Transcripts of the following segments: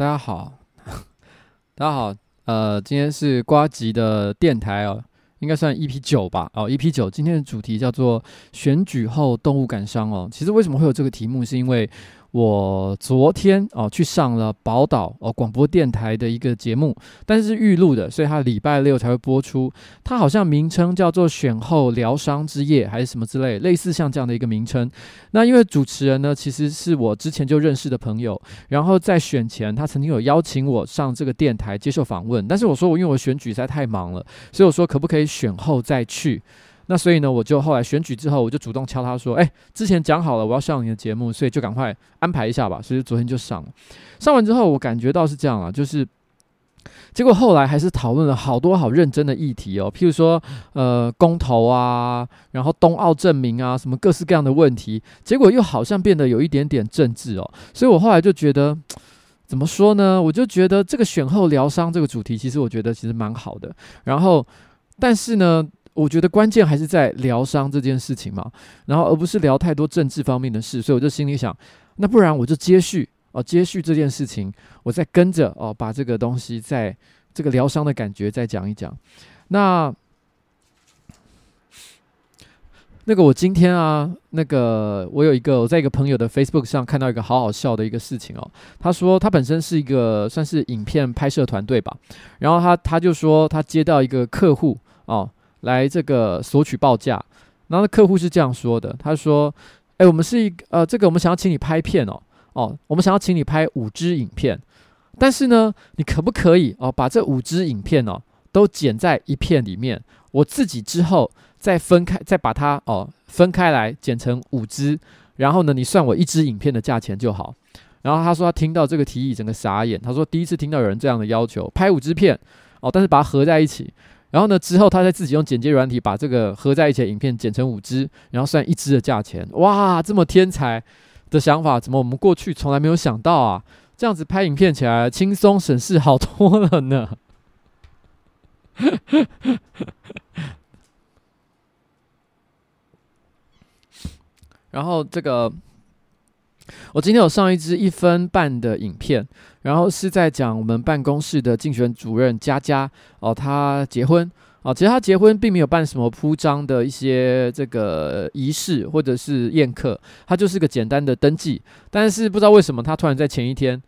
大家好，大家好，呃，今天是瓜吉的电台哦，应该算 EP 九吧，哦，EP 九，今天的主题叫做选举后动物感伤哦。其实为什么会有这个题目，是因为。我昨天哦去上了宝岛哦广播电台的一个节目，但是预录的，所以它礼拜六才会播出。它好像名称叫做“选后疗伤之夜”还是什么之类，类似像这样的一个名称。那因为主持人呢，其实是我之前就认识的朋友，然后在选前他曾经有邀请我上这个电台接受访问，但是我说我因为我选举实在太忙了，所以我说可不可以选后再去。那所以呢，我就后来选举之后，我就主动敲他说：“哎，之前讲好了我要上你的节目，所以就赶快安排一下吧。”所以昨天就上了。上完之后，我感觉到是这样啊，就是结果后来还是讨论了好多好认真的议题哦，譬如说呃公投啊，然后冬奥证明啊，什么各式各样的问题，结果又好像变得有一点点政治哦。所以我后来就觉得，怎么说呢？我就觉得这个选后疗伤这个主题，其实我觉得其实蛮好的。然后，但是呢。我觉得关键还是在疗伤这件事情嘛，然后而不是聊太多政治方面的事，所以我就心里想，那不然我就接续哦，接续这件事情，我再跟着哦，把这个东西在这个疗伤的感觉再讲一讲。那那个我今天啊，那个我有一个我在一个朋友的 Facebook 上看到一个好好笑的一个事情哦，他说他本身是一个算是影片拍摄团队吧，然后他他就说他接到一个客户哦。来这个索取报价，然后客户是这样说的，他说：“哎，我们是一呃，这个我们想要请你拍片哦，哦，我们想要请你拍五支影片，但是呢，你可不可以哦，把这五支影片哦都剪在一片里面，我自己之后再分开，再把它哦分开来剪成五支，然后呢，你算我一支影片的价钱就好。”然后他说他听到这个提议，整个傻眼，他说第一次听到有人这样的要求，拍五支片哦，但是把它合在一起。然后呢，之后他再自己用剪接软体把这个合在一起的影片剪成五支，然后算一支的价钱。哇，这么天才的想法，怎么我们过去从来没有想到啊？这样子拍影片起来轻松省事好多了呢。然后这个。我今天有上一支一分半的影片，然后是在讲我们办公室的竞选主任佳佳哦，她结婚哦，其实她结婚并没有办什么铺张的一些这个仪式或者是宴客，她就是个简单的登记。但是不知道为什么，她突然在前一天，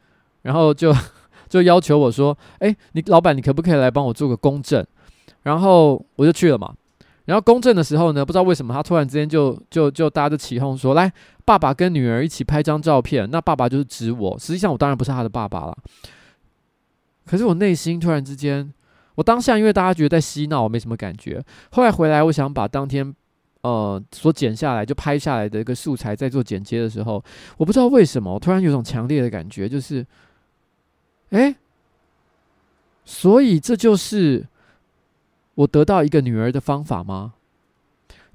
然后就 就要求我说：“哎，你老板，你可不可以来帮我做个公证？”然后我就去了嘛。然后公证的时候呢，不知道为什么他突然之间就就就大家就起哄说，来，爸爸跟女儿一起拍张照片。那爸爸就是指我，实际上我当然不是他的爸爸了。可是我内心突然之间，我当下因为大家觉得在嬉闹，我没什么感觉。后来回来，我想把当天呃所剪下来就拍下来的一个素材再做剪接的时候，我不知道为什么，我突然有种强烈的感觉，就是，哎，所以这就是。我得到一个女儿的方法吗？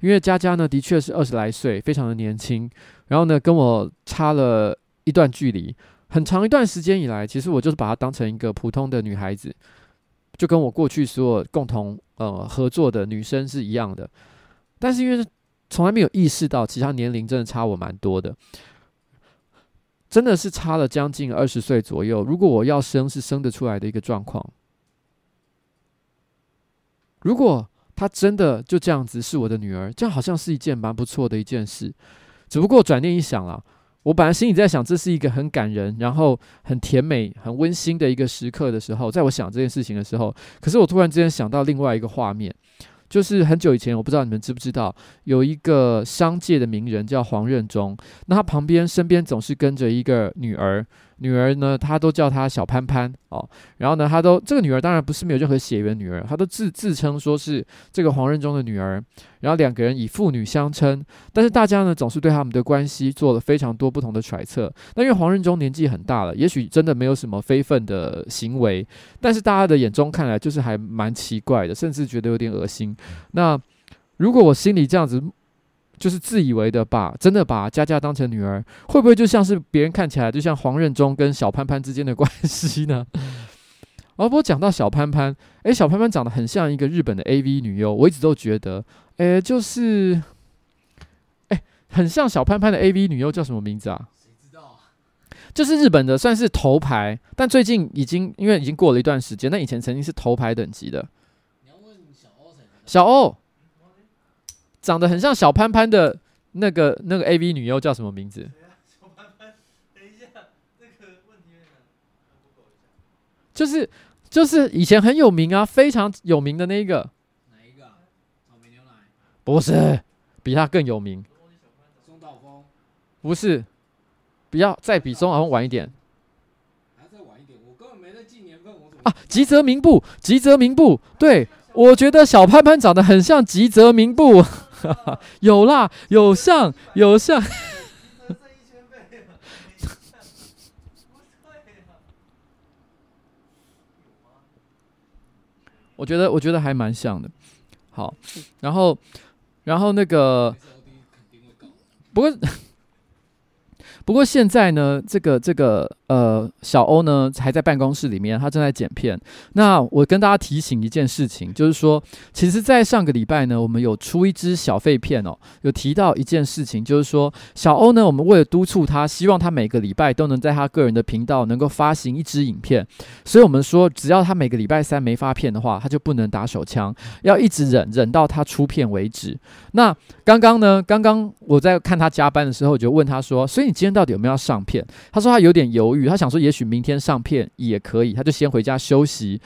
因为佳佳呢，的确是二十来岁，非常的年轻。然后呢，跟我差了一段距离，很长一段时间以来，其实我就是把她当成一个普通的女孩子，就跟我过去所有共同呃合作的女生是一样的。但是因为从来没有意识到，其实她年龄真的差我蛮多的，真的是差了将近二十岁左右。如果我要生，是生得出来的一个状况。如果她真的就这样子是我的女儿，这样好像是一件蛮不错的一件事。只不过转念一想啦，我本来心里在想，这是一个很感人，然后很甜美、很温馨的一个时刻的时候，在我想这件事情的时候，可是我突然之间想到另外一个画面，就是很久以前，我不知道你们知不知道，有一个商界的名人叫黄任中，那他旁边身边总是跟着一个女儿。女儿呢，她都叫她小潘潘哦。然后呢，她都这个女儿当然不是没有任何血缘女儿，她都自自称说是这个黄任中的女儿。然后两个人以父女相称，但是大家呢总是对他们的关系做了非常多不同的揣测。那因为黄任中年纪很大了，也许真的没有什么非分的行为，但是大家的眼中看来就是还蛮奇怪的，甚至觉得有点恶心。那如果我心里这样子。就是自以为的把真的把佳佳当成女儿，会不会就像是别人看起来就像黄任中跟小潘潘之间的关系呢？而不过讲到小潘潘，诶，小潘潘长得很像一个日本的 AV 女优，我一直都觉得，诶，就是，诶，很像小潘潘的 AV 女优叫什么名字啊？谁知道啊？就是日本的算是头牌，但最近已经因为已经过了一段时间，那以前曾经是头牌等级的。你要问小欧谁？小欧长得很像小潘潘的那个那个 AV 女优叫什么名字？就是就是以前很有名啊，非常有名的那个。哪一个？草莓牛奶？不是，比他更有名。松岛枫？不是。比较再比中好像晚一点，还要再晚一点。我根本没在记年份，我怎么啊？吉泽明步，吉泽明步，对，我觉得小潘潘长得很像吉泽明步，有啦，有像，有像。我觉得，我觉得还蛮像的。好，然后，然后那个，不过。不过现在呢，这个这个呃，小欧呢还在办公室里面，他正在剪片。那我跟大家提醒一件事情，就是说，其实，在上个礼拜呢，我们有出一支小废片哦，有提到一件事情，就是说，小欧呢，我们为了督促他，希望他每个礼拜都能在他个人的频道能够发行一支影片，所以我们说，只要他每个礼拜三没发片的话，他就不能打手枪，要一直忍忍到他出片为止。那刚刚呢，刚刚我在看他加班的时候，我就问他说：“所以你今天到底有没有要上片？”他说他有点犹豫，他想说也许明天上片也可以，他就先回家休息。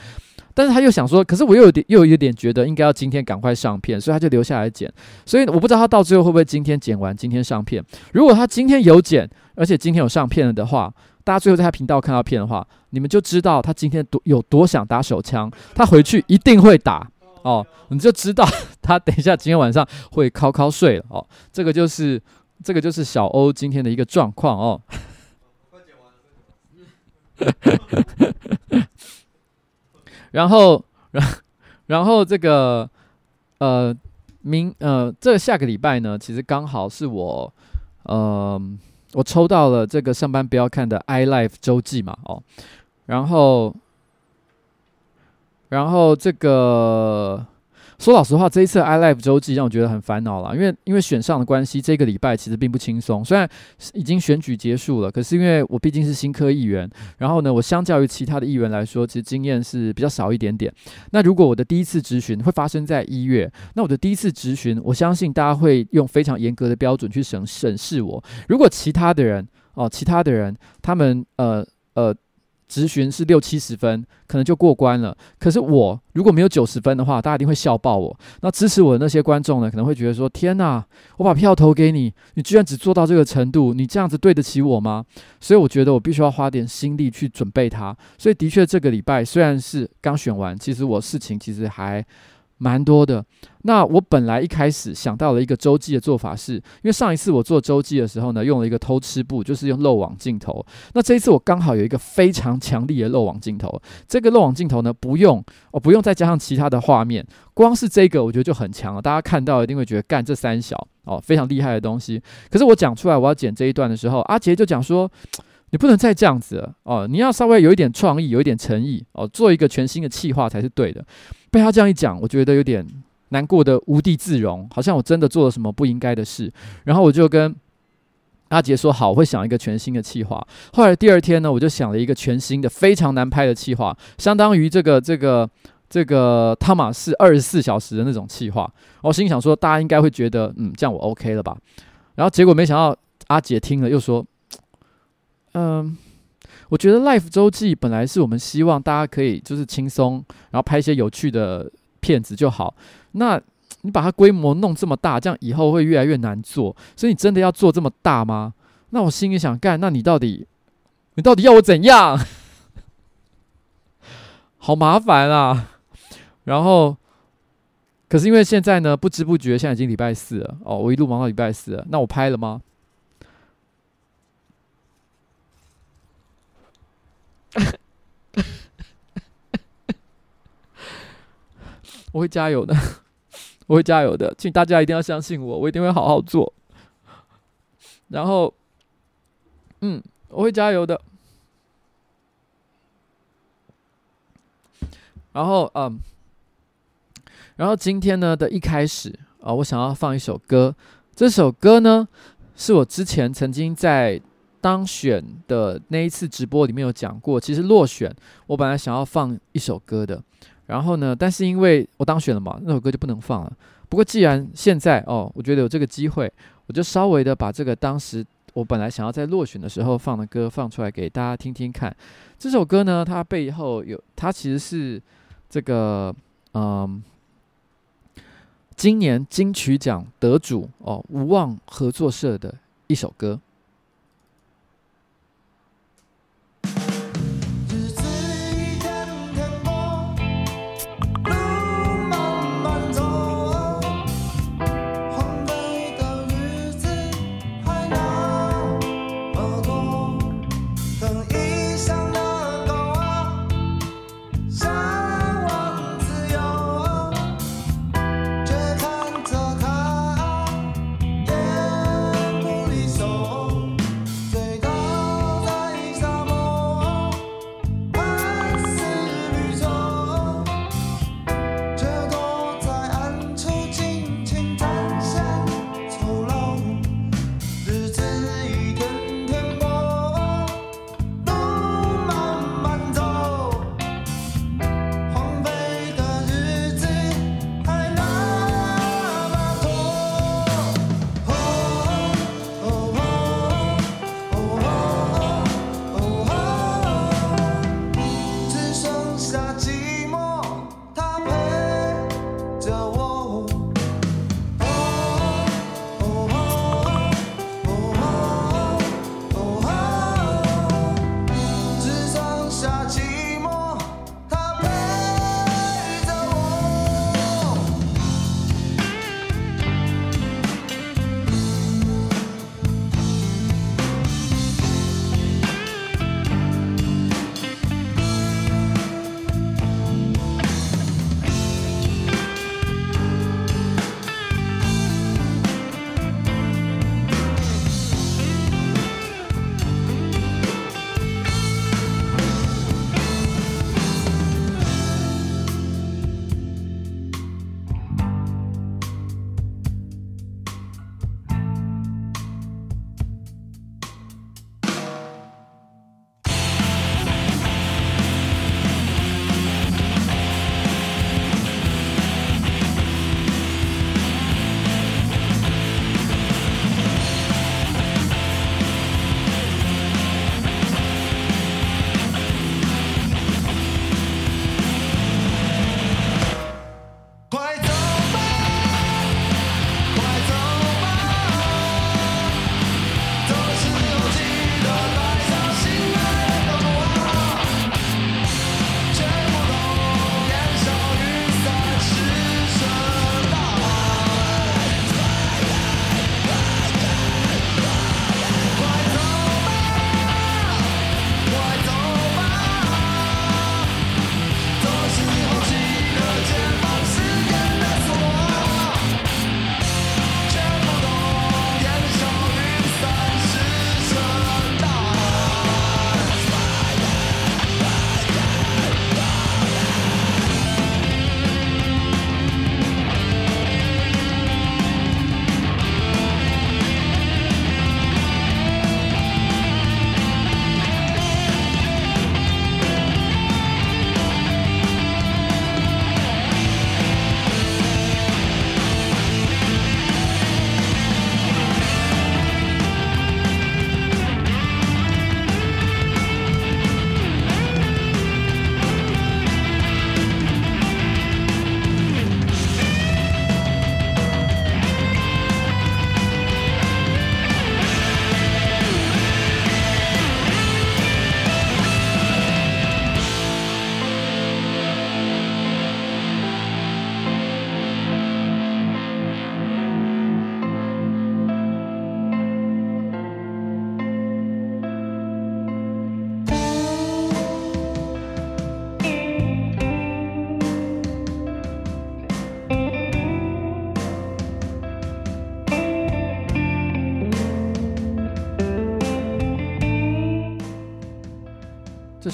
但是他又想说，可是我又有点又有点觉得应该要今天赶快上片，所以他就留下来剪。所以我不知道他到最后会不会今天剪完，今天上片。如果他今天有剪，而且今天有上片了的话，大家最后在他频道看到片的话，你们就知道他今天多有多想打手枪，他回去一定会打哦，你就知道他等一下今天晚上会靠靠睡了哦。这个就是这个就是小欧今天的一个状况哦。然后，然 然后这个呃，明呃，这下个礼拜呢，其实刚好是我呃，我抽到了这个上班不要看的 iLife 周记嘛，哦，然后，然后这个。说老实话，这一次 ILIVE 周记让我觉得很烦恼了，因为因为选上的关系，这个礼拜其实并不轻松。虽然已经选举结束了，可是因为我毕竟是新科议员，然后呢，我相较于其他的议员来说，其实经验是比较少一点点。那如果我的第一次质询会发生在一月，那我的第一次质询，我相信大家会用非常严格的标准去审审视我。如果其他的人哦，其他的人他们呃。呃质询是六七十分，可能就过关了。可是我如果没有九十分的话，大家一定会笑爆我。那支持我的那些观众呢，可能会觉得说：“天呐，我把票投给你，你居然只做到这个程度，你这样子对得起我吗？”所以我觉得我必须要花点心力去准备它。所以的确，这个礼拜虽然是刚选完，其实我事情其实还。蛮多的。那我本来一开始想到了一个周记的做法是，因为上一次我做周记的时候呢，用了一个偷吃布，就是用漏网镜头。那这一次我刚好有一个非常强力的漏网镜头，这个漏网镜头呢，不用哦，不用再加上其他的画面，光是这个我觉得就很强了。大家看到一定会觉得干这三小哦，非常厉害的东西。可是我讲出来我要剪这一段的时候，阿杰就讲说，你不能再这样子了哦，你要稍微有一点创意，有一点诚意哦，做一个全新的企划才是对的。被他这样一讲，我觉得有点难过的无地自容，好像我真的做了什么不应该的事。然后我就跟阿杰说：“好，我会想一个全新的企划。”后来第二天呢，我就想了一个全新的、非常难拍的企划，相当于这个、这个、这个汤马士二十四小时的那种企划。我心想说，大家应该会觉得，嗯，这样我 OK 了吧？然后结果没想到阿杰听了又说：“嗯。”我觉得 Life 周记本来是我们希望大家可以就是轻松，然后拍一些有趣的片子就好。那你把它规模弄这么大，这样以后会越来越难做。所以你真的要做这么大吗？那我心里想干，那你到底你到底要我怎样？好麻烦啊！然后，可是因为现在呢，不知不觉现在已经礼拜四了哦，我一路忙到礼拜四。那我拍了吗？我会加油的，我会加油的，请大家一定要相信我，我一定会好好做。然后，嗯，我会加油的。然后，嗯，然后今天呢的一开始啊，我想要放一首歌。这首歌呢，是我之前曾经在当选的那一次直播里面有讲过，其实落选我本来想要放一首歌的，然后呢，但是因为我当选了嘛，那首歌就不能放了。不过既然现在哦，我觉得有这个机会，我就稍微的把这个当时我本来想要在落选的时候放的歌放出来给大家听听看。这首歌呢，它背后有，它其实是这个嗯。今年金曲奖得主哦，无望合作社的一首歌。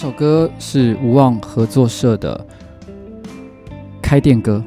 首歌是无望合作社的开店歌。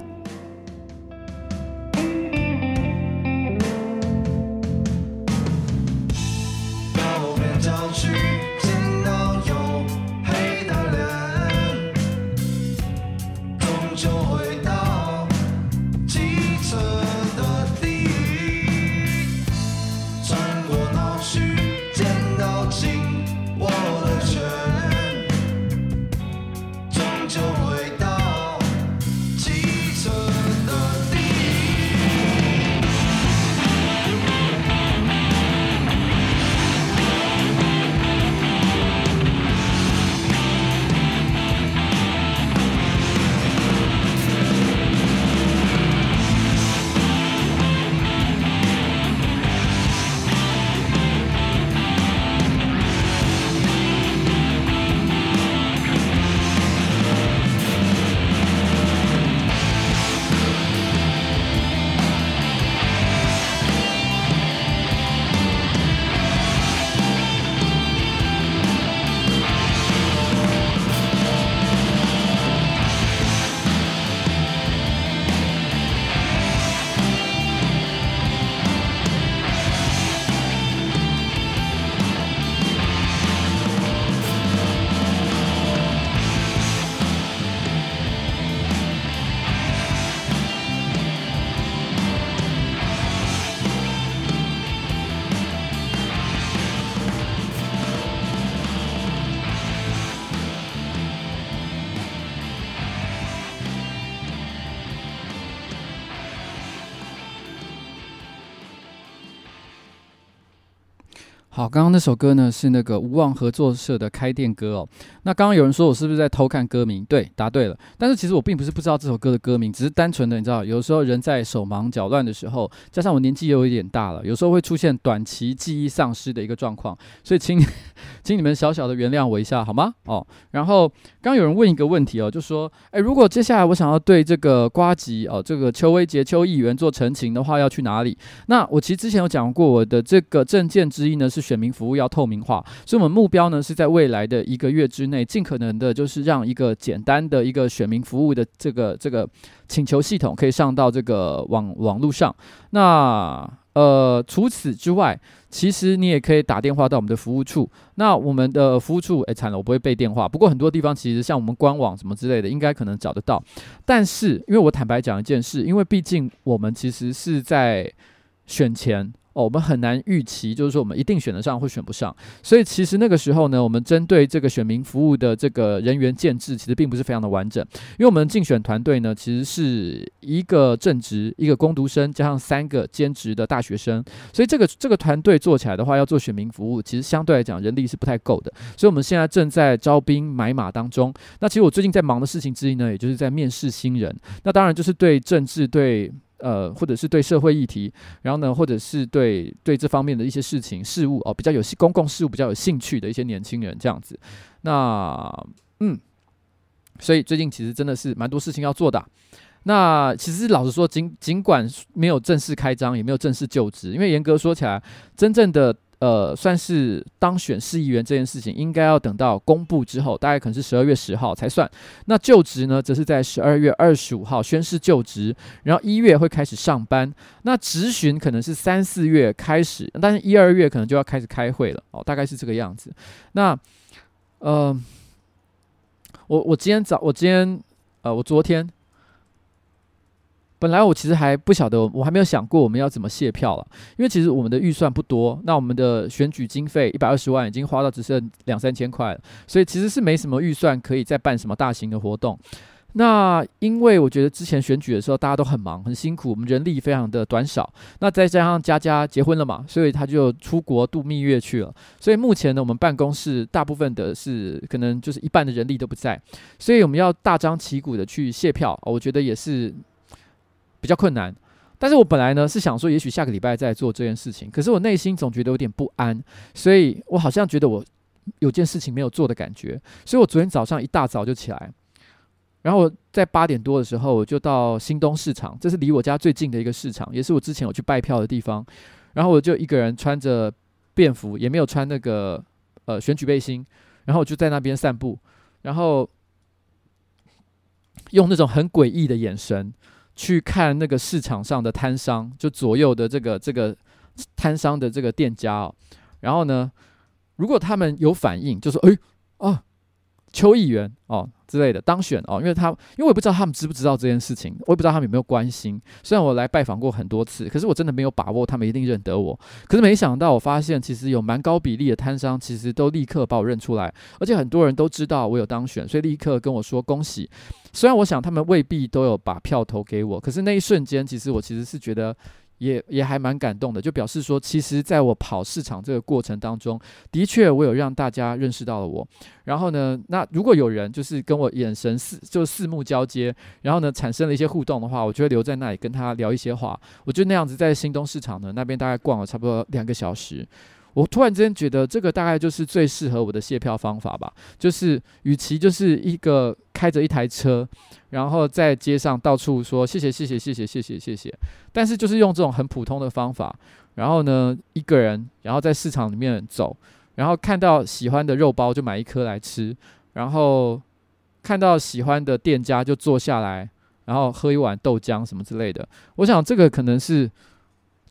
好，刚刚那首歌呢是那个无望合作社的开店歌哦。那刚刚有人说我是不是在偷看歌名？对，答对了。但是其实我并不是不知道这首歌的歌名，只是单纯的你知道，有时候人在手忙脚乱的时候，加上我年纪又有一点大了，有时候会出现短期记忆丧失的一个状况，所以请 请你们小小的原谅我一下好吗？哦，然后刚刚有人问一个问题哦，就说，哎，如果接下来我想要对这个瓜吉哦，这个邱威杰邱议员做陈情的话，要去哪里？那我其实之前有讲过，我的这个证件之一呢是。选民服务要透明化，所以我们目标呢是在未来的一个月之内，尽可能的，就是让一个简单的一个选民服务的这个这个请求系统可以上到这个网网络上。那呃，除此之外，其实你也可以打电话到我们的服务处。那我们的服务处，哎，惨了，我不会背电话。不过很多地方其实像我们官网什么之类的，应该可能找得到。但是，因为我坦白讲一件事，因为毕竟我们其实是在选前。哦，我们很难预期，就是说我们一定选得上或选不上，所以其实那个时候呢，我们针对这个选民服务的这个人员建制，其实并不是非常的完整，因为我们竞选团队呢，其实是一个正职、一个工读生加上三个兼职的大学生，所以这个这个团队做起来的话，要做选民服务，其实相对来讲人力是不太够的，所以我们现在正在招兵买马当中。那其实我最近在忙的事情之一呢，也就是在面试新人，那当然就是对政治对。呃，或者是对社会议题，然后呢，或者是对对这方面的一些事情事物哦，比较有公共事务比较有兴趣的一些年轻人这样子。那嗯，所以最近其实真的是蛮多事情要做的。那其实老实说，尽尽管没有正式开张，也没有正式就职，因为严格说起来，真正的。呃，算是当选市议员这件事情，应该要等到公布之后，大概可能是十二月十号才算。那就职呢，则是在十二月二十五号宣誓就职，然后一月会开始上班。那执询可能是三四月开始，但是一二月可能就要开始开会了哦，大概是这个样子。那，呃，我我今天早，我今天呃，我昨天。本来我其实还不晓得，我还没有想过我们要怎么谢票了，因为其实我们的预算不多，那我们的选举经费一百二十万已经花到只剩两三千块了，所以其实是没什么预算可以再办什么大型的活动。那因为我觉得之前选举的时候大家都很忙很辛苦，我们人力非常的短少，那再加上佳佳结婚了嘛，所以他就出国度蜜月去了，所以目前呢，我们办公室大部分的是可能就是一半的人力都不在，所以我们要大张旗鼓的去谢票，我觉得也是。比较困难，但是我本来呢是想说，也许下个礼拜再做这件事情，可是我内心总觉得有点不安，所以我好像觉得我有件事情没有做的感觉，所以我昨天早上一大早就起来，然后在八点多的时候我就到新东市场，这是离我家最近的一个市场，也是我之前有去拜票的地方，然后我就一个人穿着便服，也没有穿那个呃选举背心，然后我就在那边散步，然后用那种很诡异的眼神。去看那个市场上的摊商，就左右的这个这个摊商的这个店家哦，然后呢，如果他们有反应，就说：“哎，啊，邱议员哦之类的当选哦。”因为他，因为我不知道他们知不知道这件事情，我也不知道他们有没有关心。虽然我来拜访过很多次，可是我真的没有把握他们一定认得我。可是没想到，我发现其实有蛮高比例的摊商，其实都立刻把我认出来，而且很多人都知道我有当选，所以立刻跟我说恭喜。虽然我想他们未必都有把票投给我，可是那一瞬间，其实我其实是觉得也也还蛮感动的，就表示说，其实在我跑市场这个过程当中，的确我有让大家认识到了我。然后呢，那如果有人就是跟我眼神四就四目交接，然后呢产生了一些互动的话，我就会留在那里跟他聊一些话。我就那样子在新东市场呢那边大概逛了差不多两个小时。我突然之间觉得，这个大概就是最适合我的谢票方法吧。就是，与其就是一个开着一台车，然后在街上到处说谢谢谢谢谢谢谢谢谢谢，但是就是用这种很普通的方法，然后呢，一个人，然后在市场里面走，然后看到喜欢的肉包就买一颗来吃，然后看到喜欢的店家就坐下来，然后喝一碗豆浆什么之类的。我想这个可能是。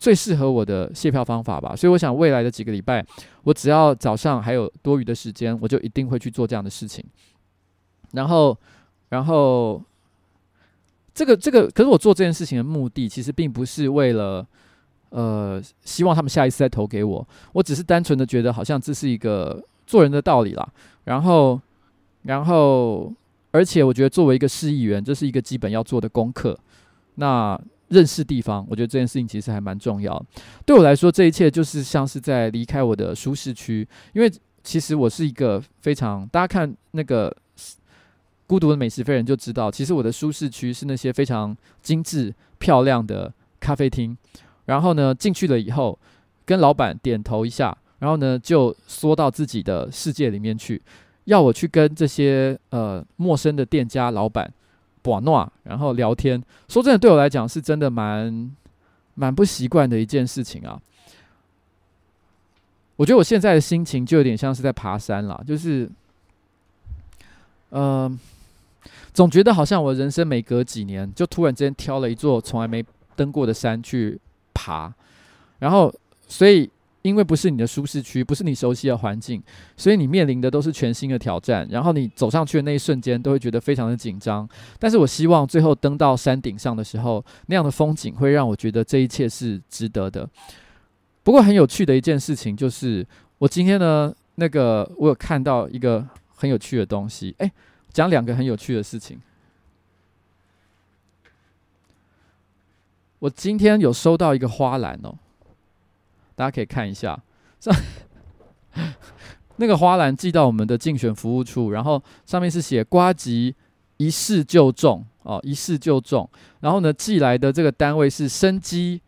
最适合我的谢票方法吧，所以我想未来的几个礼拜，我只要早上还有多余的时间，我就一定会去做这样的事情。然后，然后，这个这个，可是我做这件事情的目的，其实并不是为了，呃，希望他们下一次再投给我，我只是单纯的觉得好像这是一个做人的道理啦。然后，然后，而且我觉得作为一个市议员，这是一个基本要做的功课。那。认识地方，我觉得这件事情其实还蛮重要。对我来说，这一切就是像是在离开我的舒适区，因为其实我是一个非常，大家看那个孤独的美食飞人就知道，其实我的舒适区是那些非常精致漂亮的咖啡厅。然后呢，进去了以后，跟老板点头一下，然后呢就缩到自己的世界里面去，要我去跟这些呃陌生的店家老板。把闹，然后聊天。说真的，对我来讲是真的蛮蛮不习惯的一件事情啊。我觉得我现在的心情就有点像是在爬山了，就是，嗯、呃，总觉得好像我人生每隔几年就突然之间挑了一座从来没登过的山去爬，然后所以。因为不是你的舒适区，不是你熟悉的环境，所以你面临的都是全新的挑战。然后你走上去的那一瞬间，都会觉得非常的紧张。但是我希望最后登到山顶上的时候，那样的风景会让我觉得这一切是值得的。不过很有趣的一件事情就是，我今天呢，那个我有看到一个很有趣的东西。诶，讲两个很有趣的事情。我今天有收到一个花篮哦。大家可以看一下，上 那个花篮寄到我们的竞选服务处，然后上面是写“呱吉一试就中”哦，一试就中。然后呢，寄来的这个单位是生机，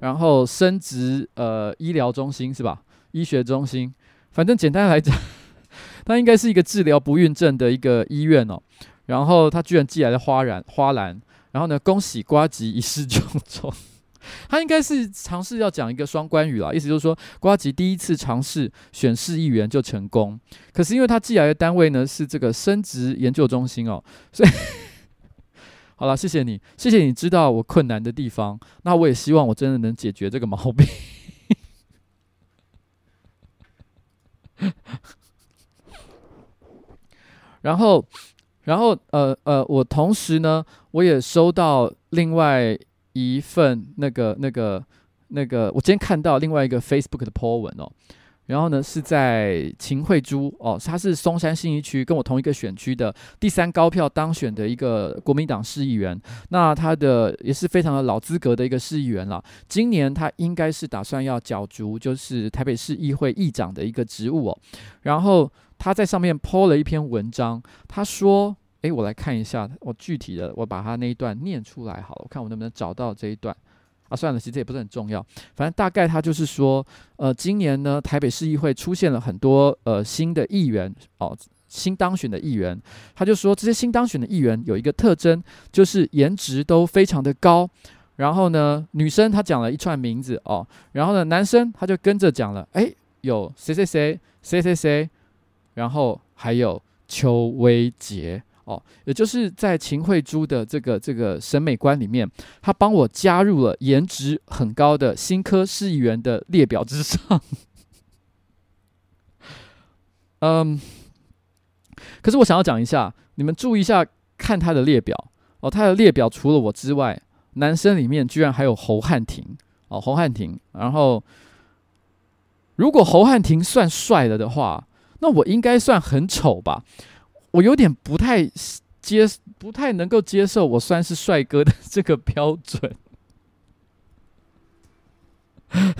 然后生殖呃医疗中心是吧？医学中心，反正简单来讲，它应该是一个治疗不孕症的一个医院哦。然后他居然寄来的花篮花篮，然后呢，恭喜呱吉一试就中。他应该是尝试要讲一个双关语啦，意思就是说，瓜吉第一次尝试选市议员就成功，可是因为他寄来的单位呢是这个生殖研究中心哦，所以 好了，谢谢你，谢谢你知道我困难的地方，那我也希望我真的能解决这个毛病。然后，然后呃呃，我同时呢，我也收到另外。一份那个、那个、那个，我今天看到另外一个 Facebook 的 po 文哦，然后呢是在秦慧珠哦，他是松山信义区跟我同一个选区的第三高票当选的一个国民党市议员，那他的也是非常的老资格的一个市议员了，今年他应该是打算要角逐就是台北市议会议长的一个职务哦，然后他在上面 po 了一篇文章，他说。诶，我来看一下，我具体的，我把他那一段念出来好了，我看我能不能找到这一段啊？算了，其实也不是很重要，反正大概他就是说，呃，今年呢，台北市议会出现了很多呃新的议员哦，新当选的议员，他就说这些新当选的议员有一个特征，就是颜值都非常的高，然后呢，女生她讲了一串名字哦，然后呢，男生他就跟着讲了，诶，有谁谁谁谁谁谁，然后还有邱威杰。哦，也就是在秦慧珠的这个这个审美观里面，他帮我加入了颜值很高的新科市议员的列表之上。嗯，可是我想要讲一下，你们注意一下，看他的列表哦，他的列表除了我之外，男生里面居然还有侯汉廷哦，侯汉廷。然后，如果侯汉廷算帅了的话，那我应该算很丑吧？我有点不太接，不太能够接受我算是帅哥的这个标准。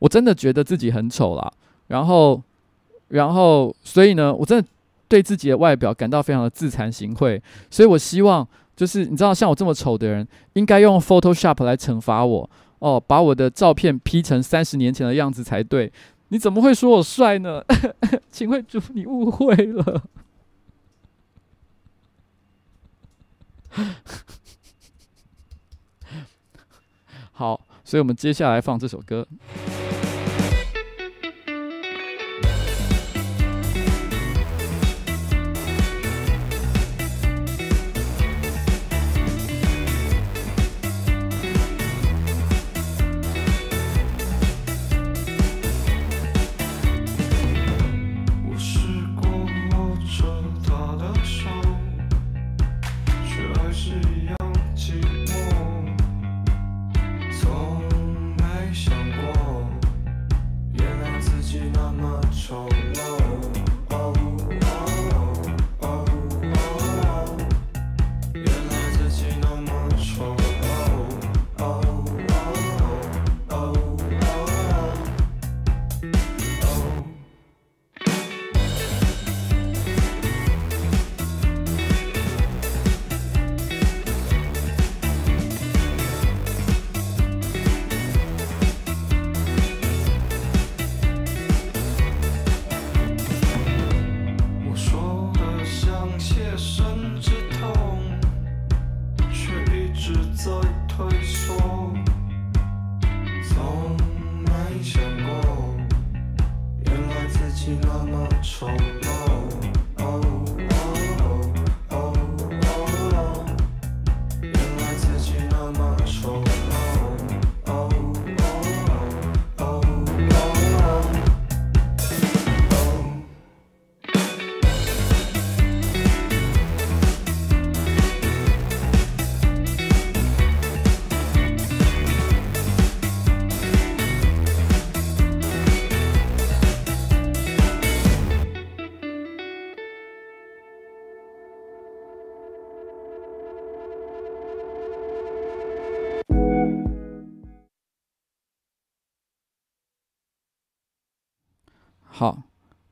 我真的觉得自己很丑啦，然后，然后，所以呢，我真的对自己的外表感到非常的自惭形秽。所以我希望，就是你知道，像我这么丑的人，应该用 Photoshop 来惩罚我哦，把我的照片 P 成三十年前的样子才对。你怎么会说我帅呢？秦惠珠，你误会了。好，所以我们接下来放这首歌。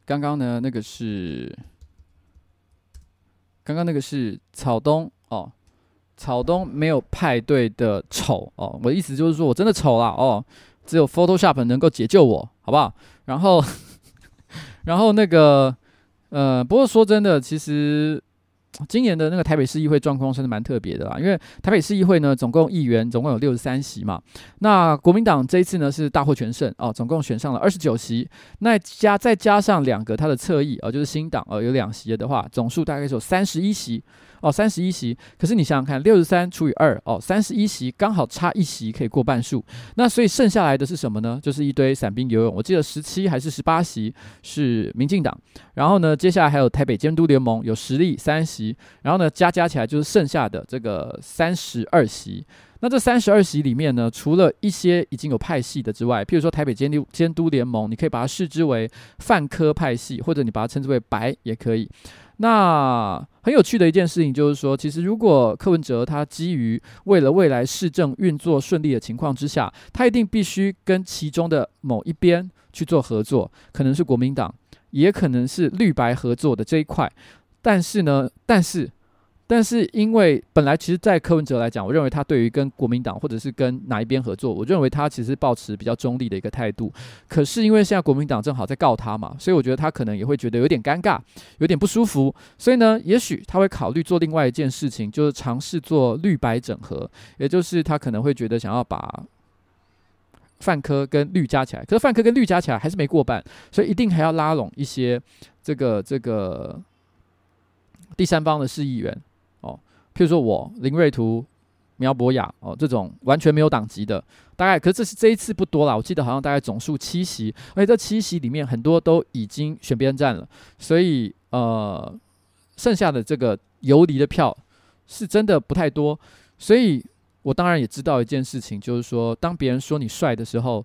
刚刚呢那个是，刚刚那个是草东哦，草东没有派对的丑哦，我的意思就是说我真的丑啦哦，只有 Photoshop 能够解救我，好不好？然后，然后那个，呃，不过说真的，其实。今年的那个台北市议会状况真的蛮特别的啦，因为台北市议会呢，总共议员总共有六十三席嘛，那国民党这一次呢是大获全胜哦，总共选上了二十九席，那加再加上两个他的侧翼哦，就是新党哦，有两席的话，总数大概是有三十一席。哦，三十一席，可是你想想看，六十三除以二，哦，三十一席刚好差一席可以过半数，那所以剩下来的是什么呢？就是一堆散兵游勇。我记得十七还是十八席是民进党，然后呢，接下来还有台北监督联盟有实力三席，然后呢加加起来就是剩下的这个三十二席。那这三十二席里面呢，除了一些已经有派系的之外，譬如说台北监督监督联盟，你可以把它视之为泛科派系，或者你把它称之为白也可以。那很有趣的一件事情就是说，其实如果柯文哲他基于为了未来市政运作顺利的情况之下，他一定必须跟其中的某一边去做合作，可能是国民党，也可能是绿白合作的这一块。但是呢，但是。但是，因为本来其实，在柯文哲来讲，我认为他对于跟国民党或者是跟哪一边合作，我认为他其实抱持比较中立的一个态度。可是，因为现在国民党正好在告他嘛，所以我觉得他可能也会觉得有点尴尬，有点不舒服。所以呢，也许他会考虑做另外一件事情，就是尝试做绿白整合，也就是他可能会觉得想要把范柯跟绿加起来。可是范柯跟绿加起来还是没过半，所以一定还要拉拢一些这个这个第三方的市议员。譬如说我林瑞图、苗博雅哦，这种完全没有党籍的，大概可是这是这一次不多了，我记得好像大概总数七席，而且这七席里面很多都已经选边站了，所以呃，剩下的这个游离的票是真的不太多，所以我当然也知道一件事情，就是说当别人说你帅的时候，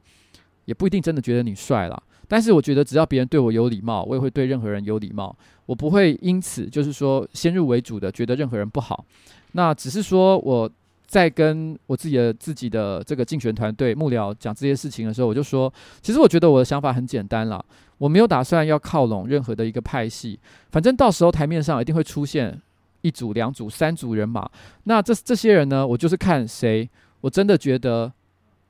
也不一定真的觉得你帅了。但是我觉得，只要别人对我有礼貌，我也会对任何人有礼貌。我不会因此就是说先入为主的觉得任何人不好。那只是说我在跟我自己的自己的这个竞选团队幕僚讲这些事情的时候，我就说，其实我觉得我的想法很简单了，我没有打算要靠拢任何的一个派系，反正到时候台面上一定会出现一组、两组、三组人马。那这这些人呢，我就是看谁，我真的觉得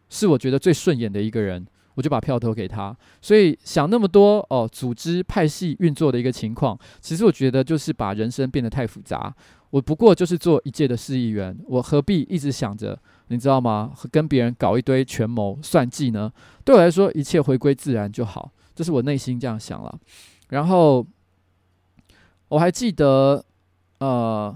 是我觉得最顺眼的一个人。我就把票投给他，所以想那么多哦，组织派系运作的一个情况，其实我觉得就是把人生变得太复杂。我不过就是做一届的市议员，我何必一直想着，你知道吗？跟别人搞一堆权谋算计呢？对我来说，一切回归自然就好，这是我内心这样想了。然后我还记得，呃。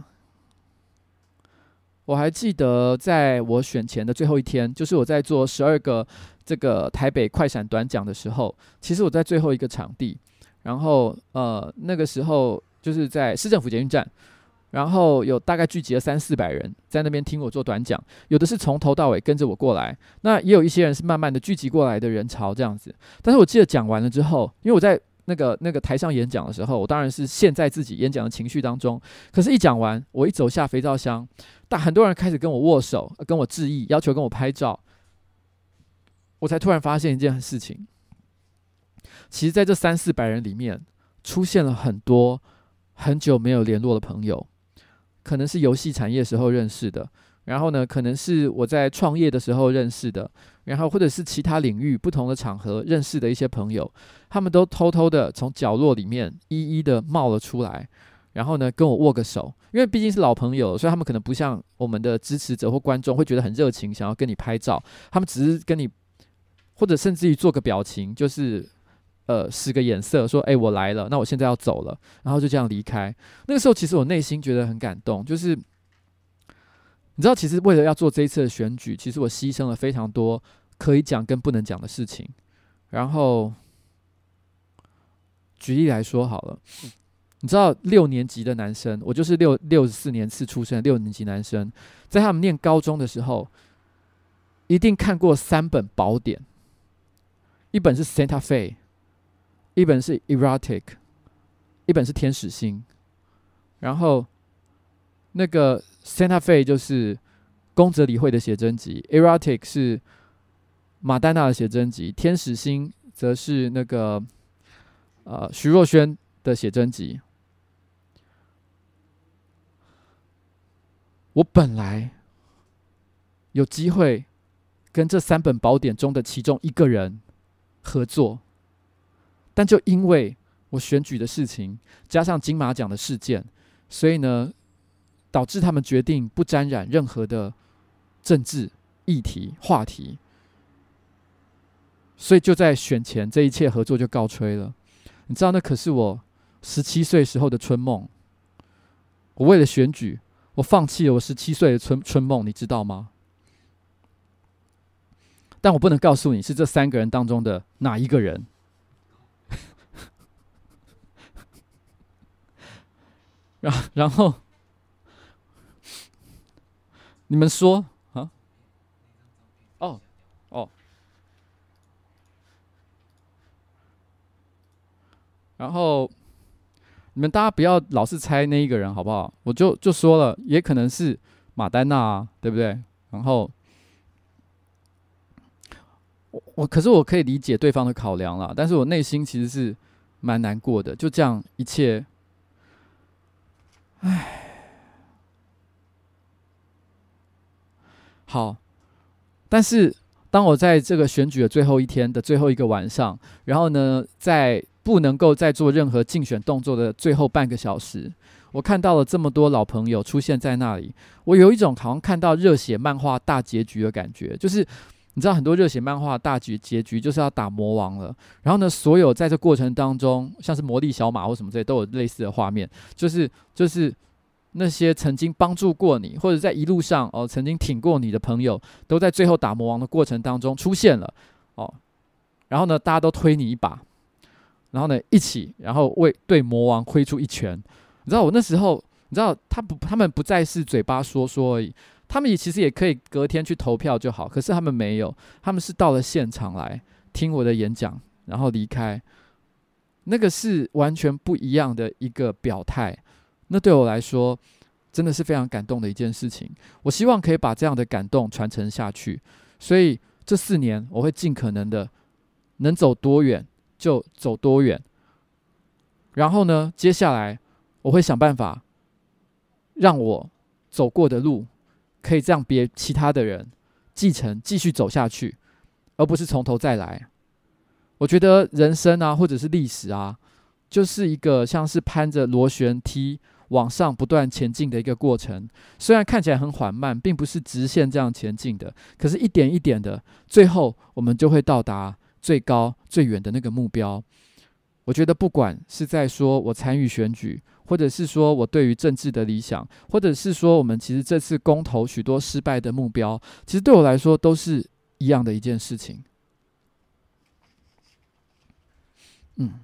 我还记得，在我选前的最后一天，就是我在做十二个这个台北快闪短讲的时候，其实我在最后一个场地，然后呃那个时候就是在市政府捷运站，然后有大概聚集了三四百人在那边听我做短讲，有的是从头到尾跟着我过来，那也有一些人是慢慢的聚集过来的人潮这样子。但是我记得讲完了之后，因为我在那个那个台上演讲的时候，我当然是陷在自己演讲的情绪当中，可是，一讲完，我一走下肥皂箱。但很多人开始跟我握手，跟我致意，要求跟我拍照，我才突然发现一件事情。其实，在这三四百人里面，出现了很多很久没有联络的朋友，可能是游戏产业时候认识的，然后呢，可能是我在创业的时候认识的，然后或者是其他领域不同的场合认识的一些朋友，他们都偷偷的从角落里面一一的冒了出来。然后呢，跟我握个手，因为毕竟是老朋友，所以他们可能不像我们的支持者或观众会觉得很热情，想要跟你拍照。他们只是跟你，或者甚至于做个表情，就是呃使个眼色，说：“哎，我来了，那我现在要走了。”然后就这样离开。那个时候，其实我内心觉得很感动，就是你知道，其实为了要做这一次的选举，其实我牺牲了非常多可以讲跟不能讲的事情。然后举例来说好了。你知道六年级的男生，我就是六六十四年次出生的六年级男生，在他们念高中的时候，一定看过三本宝典，一本是 Santa Fe，一本是 Erotic，一本是天使心。然后那个 Santa Fe 就是宫泽理惠的写真集，Erotic 是马丹娜的写真集，天使心则是那个。呃徐若瑄的写真集。我本来有机会跟这三本宝典中的其中一个人合作，但就因为我选举的事情，加上金马奖的事件，所以呢，导致他们决定不沾染任何的政治议题话题，所以就在选前，这一切合作就告吹了。你知道，那可是我十七岁时候的春梦。我为了选举。我放弃了我十七岁的春春梦，你知道吗？但我不能告诉你是这三个人当中的哪一个人。然 然后，你们说啊？哦哦。然后。你们大家不要老是猜那一个人好不好？我就就说了，也可能是马丹娜啊，对不对？然后我可是我可以理解对方的考量啦，但是我内心其实是蛮难过的。就这样一切，唉，好。但是当我在这个选举的最后一天的最后一个晚上，然后呢，在不能够再做任何竞选动作的最后半个小时，我看到了这么多老朋友出现在那里，我有一种好像看到热血漫画大结局的感觉。就是你知道，很多热血漫画大结结局就是要打魔王了。然后呢，所有在这过程当中，像是魔力小马或什么这些，都有类似的画面。就是就是那些曾经帮助过你，或者在一路上哦曾经挺过你的朋友，都在最后打魔王的过程当中出现了哦。然后呢，大家都推你一把。然后呢，一起，然后为对魔王挥出一拳。你知道我那时候，你知道他不，他们不再是嘴巴说说而已，他们也其实也可以隔天去投票就好。可是他们没有，他们是到了现场来听我的演讲，然后离开。那个是完全不一样的一个表态。那对我来说，真的是非常感动的一件事情。我希望可以把这样的感动传承下去。所以这四年，我会尽可能的能走多远。就走多远，然后呢，接下来我会想办法让我走过的路，可以让别其他的人继承、继续走下去，而不是从头再来。我觉得人生啊，或者是历史啊，就是一个像是攀着螺旋梯往上不断前进的一个过程。虽然看起来很缓慢，并不是直线这样前进的，可是一点一点的，最后我们就会到达。最高最远的那个目标，我觉得不管是在说我参与选举，或者是说我对于政治的理想，或者是说我们其实这次公投许多失败的目标，其实对我来说都是一样的一件事情。嗯。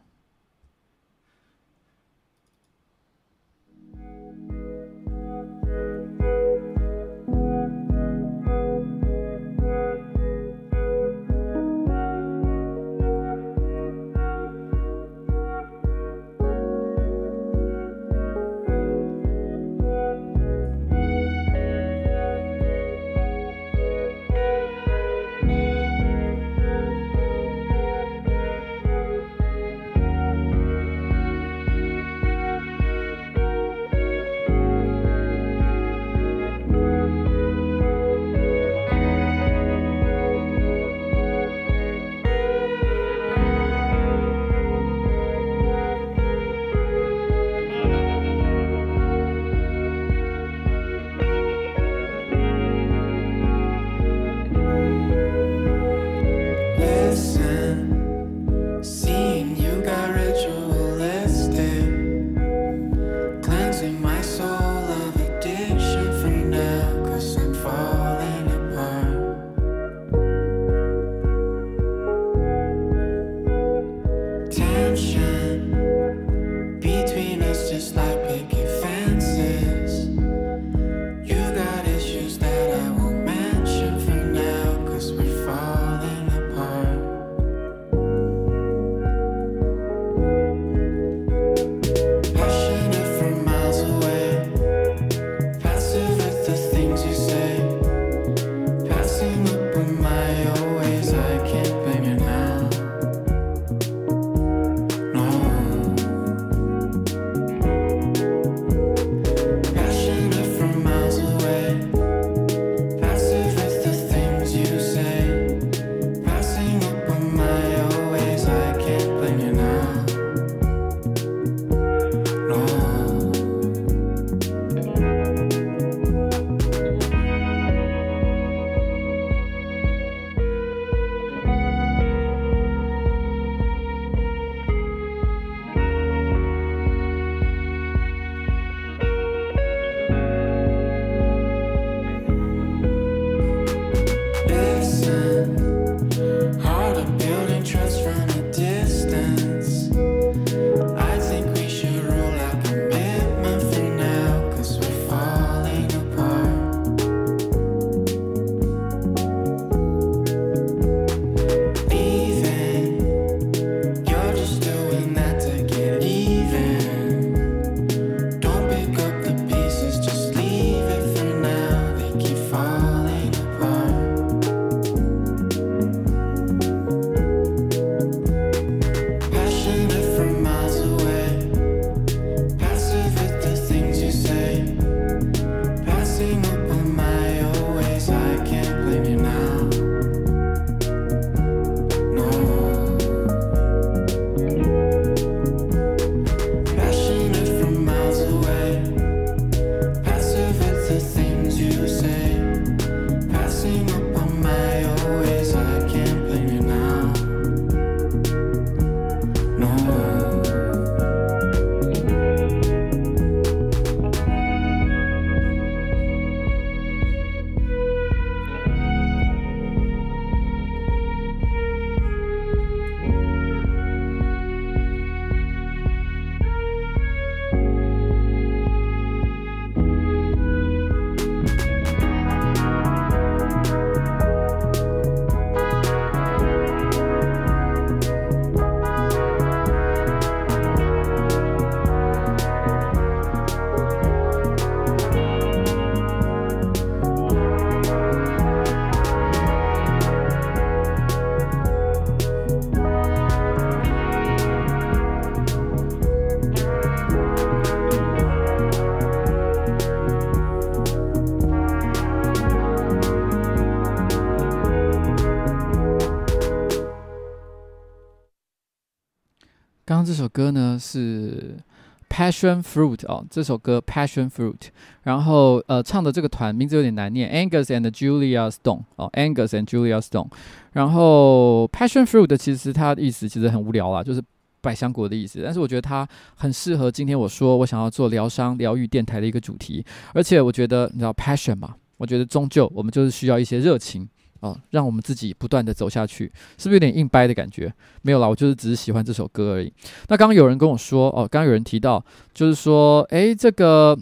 Passion Fruit 哦，这首歌 Passion Fruit，然后呃唱的这个团名字有点难念，Angus and Julia Stone 哦，Angus and Julia Stone，然后 Passion Fruit 其实它的意思其实很无聊啊，就是百香果的意思，但是我觉得它很适合今天我说我想要做疗伤疗愈电台的一个主题，而且我觉得你知道 Passion 嘛，我觉得终究我们就是需要一些热情。哦，让我们自己不断的走下去，是不是有点硬掰的感觉？没有啦，我就是只是喜欢这首歌而已。那刚刚有人跟我说，哦，刚刚有人提到，就是说，诶，这个，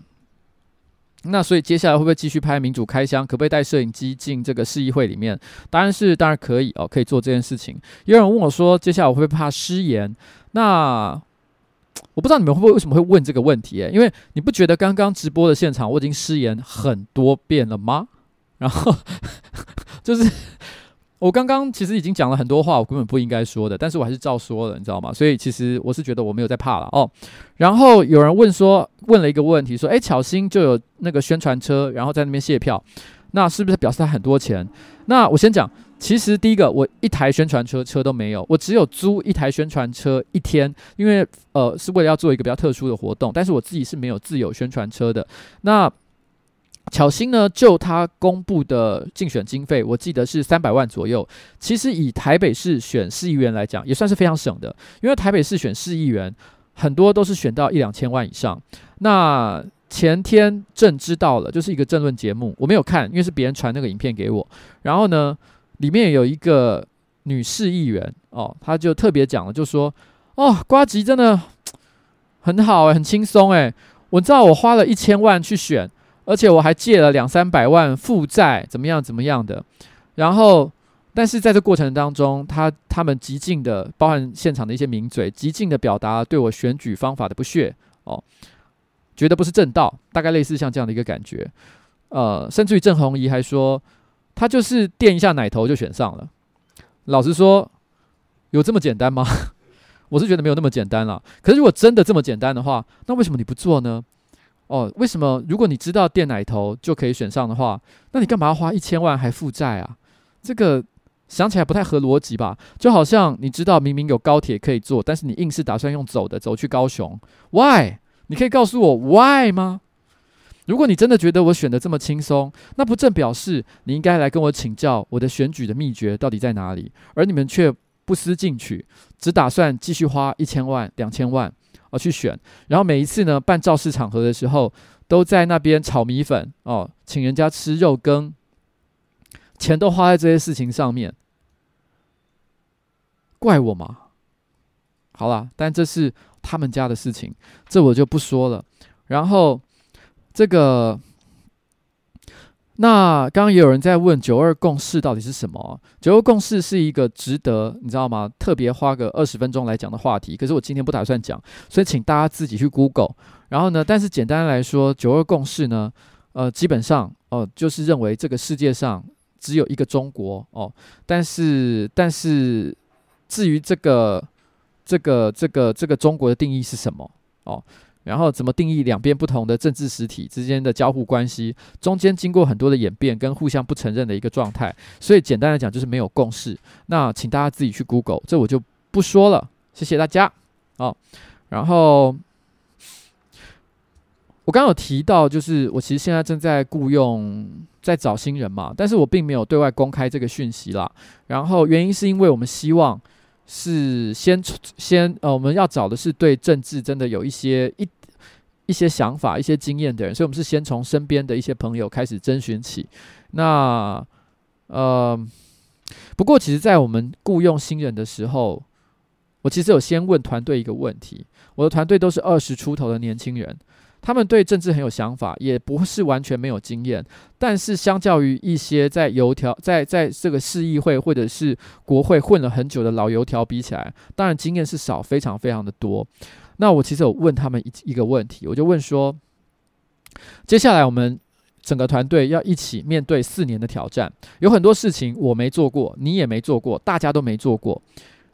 那所以接下来会不会继续拍民主开箱？可不可以带摄影机进这个市议会里面？当然是，当然可以哦，可以做这件事情。有人问我说，接下来我会不会怕失言？那我不知道你们会不会为什么会问这个问题？因为你不觉得刚刚直播的现场我已经失言很多遍了吗？然后。就是我刚刚其实已经讲了很多话，我根本不应该说的，但是我还是照说了，你知道吗？所以其实我是觉得我没有在怕了哦。然后有人问说，问了一个问题，说：“诶，巧芯就有那个宣传车，然后在那边谢票，那是不是表示他很多钱？”那我先讲，其实第一个，我一台宣传车车都没有，我只有租一台宣传车一天，因为呃是为了要做一个比较特殊的活动，但是我自己是没有自有宣传车的。那巧芯呢，就他公布的竞选经费，我记得是三百万左右。其实以台北市选市议员来讲，也算是非常省的，因为台北市选市议员很多都是选到一两千万以上。那前天正知道了，就是一个政论节目，我没有看，因为是别人传那个影片给我。然后呢，里面有一个女市议员哦，她就特别讲了，就说：“哦，瓜吉真的很好诶，很轻松诶。我知道我花了一千万去选。”而且我还借了两三百万负债，怎么样怎么样的？然后，但是在这过程当中，他他们极尽的，包含现场的一些名嘴，极尽的表达对我选举方法的不屑哦，觉得不是正道，大概类似像这样的一个感觉。呃，甚至于郑弘仪还说，他就是垫一下奶头就选上了。老实说，有这么简单吗？我是觉得没有那么简单了。可是如果真的这么简单的话，那为什么你不做呢？哦，为什么？如果你知道垫奶头就可以选上的话，那你干嘛要花一千万还负债啊？这个想起来不太合逻辑吧？就好像你知道明明有高铁可以坐，但是你硬是打算用走的走去高雄，Why？你可以告诉我 Why 吗？如果你真的觉得我选的这么轻松，那不正表示你应该来跟我请教我的选举的秘诀到底在哪里？而你们却不思进取，只打算继续花一千万、两千万。哦，去选，然后每一次呢办造势场合的时候，都在那边炒米粉哦，请人家吃肉羹，钱都花在这些事情上面，怪我吗？好啦，但这是他们家的事情，这我就不说了。然后这个。那刚刚也有人在问九二共识到底是什么？九二共识是一个值得你知道吗？特别花个二十分钟来讲的话题。可是我今天不打算讲，所以请大家自己去 Google。然后呢，但是简单来说，九二共识呢，呃，基本上哦、就是认为这个世界上只有一个中国哦。但是，但是至于这个这个这个这个中国的定义是什么哦？然后怎么定义两边不同的政治实体之间的交互关系？中间经过很多的演变跟互相不承认的一个状态，所以简单来讲就是没有共识。那请大家自己去 Google，这我就不说了。谢谢大家。好，然后我刚刚有提到，就是我其实现在正在雇佣，在找新人嘛，但是我并没有对外公开这个讯息啦。然后原因是因为我们希望。是先先呃，我们要找的是对政治真的有一些一一些想法、一些经验的人，所以我们是先从身边的一些朋友开始征询起。那呃，不过其实，在我们雇佣新人的时候，我其实有先问团队一个问题，我的团队都是二十出头的年轻人。他们对政治很有想法，也不是完全没有经验，但是相较于一些在油条在在这个市议会或者是国会混了很久的老油条比起来，当然经验是少，非常非常的多。那我其实有问他们一一个问题，我就问说，接下来我们整个团队要一起面对四年的挑战，有很多事情我没做过，你也没做过，大家都没做过，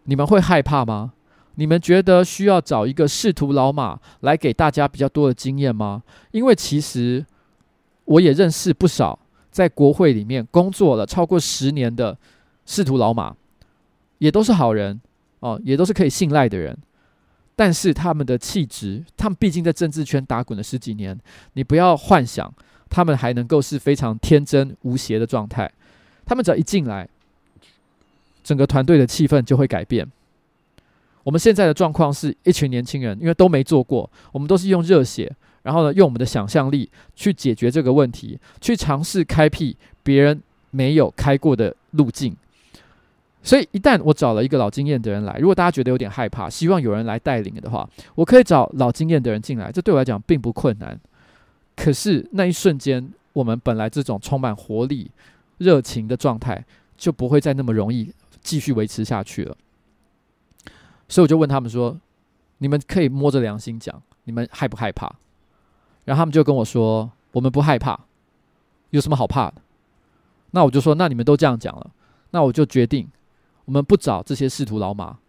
你们会害怕吗？你们觉得需要找一个仕途老马来给大家比较多的经验吗？因为其实我也认识不少在国会里面工作了超过十年的仕途老马，也都是好人哦，也都是可以信赖的人。但是他们的气质，他们毕竟在政治圈打滚了十几年，你不要幻想他们还能够是非常天真无邪的状态。他们只要一进来，整个团队的气氛就会改变。我们现在的状况是一群年轻人，因为都没做过，我们都是用热血，然后呢，用我们的想象力去解决这个问题，去尝试开辟别人没有开过的路径。所以，一旦我找了一个老经验的人来，如果大家觉得有点害怕，希望有人来带领的话，我可以找老经验的人进来，这对我来讲并不困难。可是那一瞬间，我们本来这种充满活力、热情的状态，就不会再那么容易继续维持下去了。所以我就问他们说：“你们可以摸着良心讲，你们害不害怕？”然后他们就跟我说：“我们不害怕，有什么好怕的？”那我就说：“那你们都这样讲了，那我就决定。”我们不找这些识途老马，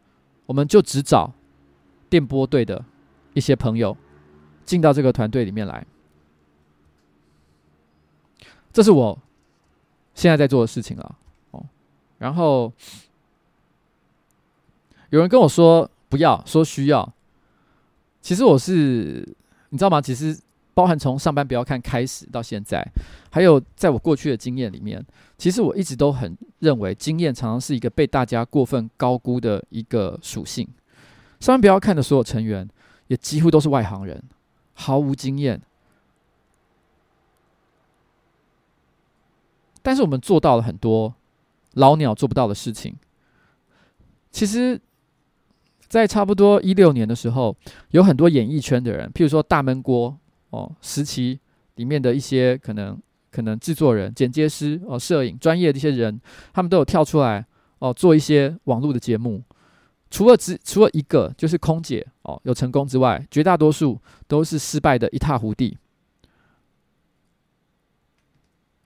我们就只找电波队的一些朋友进到这个团队里面来。这是我现在在做的事情了。哦，然后有人跟我说不要，说需要。其实我是，你知道吗？其实。包含从上班不要看开始到现在，还有在我过去的经验里面，其实我一直都很认为，经验常常是一个被大家过分高估的一个属性。上班不要看的所有成员，也几乎都是外行人，毫无经验。但是我们做到了很多老鸟做不到的事情。其实，在差不多一六年的时候，有很多演艺圈的人，譬如说大闷锅。哦，时期里面的一些可能可能制作人、剪接师、哦，摄影专业的一些人，他们都有跳出来哦，做一些网络的节目。除了只除了一个就是空姐哦有成功之外，绝大多数都是失败的一塌糊涂。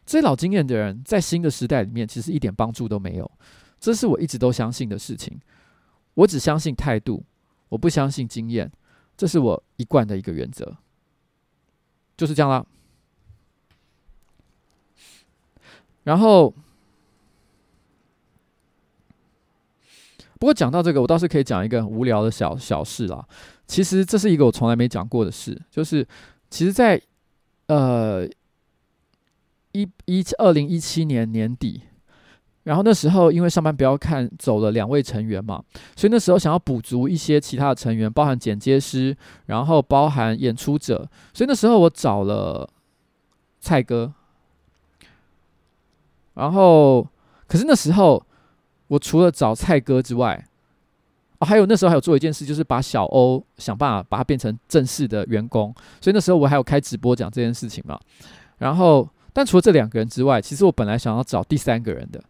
这老经验的人在新的时代里面，其实一点帮助都没有。这是我一直都相信的事情。我只相信态度，我不相信经验。这是我一贯的一个原则。就是这样啦。然后，不过讲到这个，我倒是可以讲一个很无聊的小小事啦。其实这是一个我从来没讲过的事，就是其实在，在呃一一二零一七年年底。然后那时候，因为上班不要看走了两位成员嘛，所以那时候想要补足一些其他的成员，包含剪接师，然后包含演出者，所以那时候我找了蔡哥。然后，可是那时候我除了找蔡哥之外，哦，还有那时候还有做一件事，就是把小欧想办法把他变成正式的员工，所以那时候我还有开直播讲这件事情嘛。然后，但除了这两个人之外，其实我本来想要找第三个人的。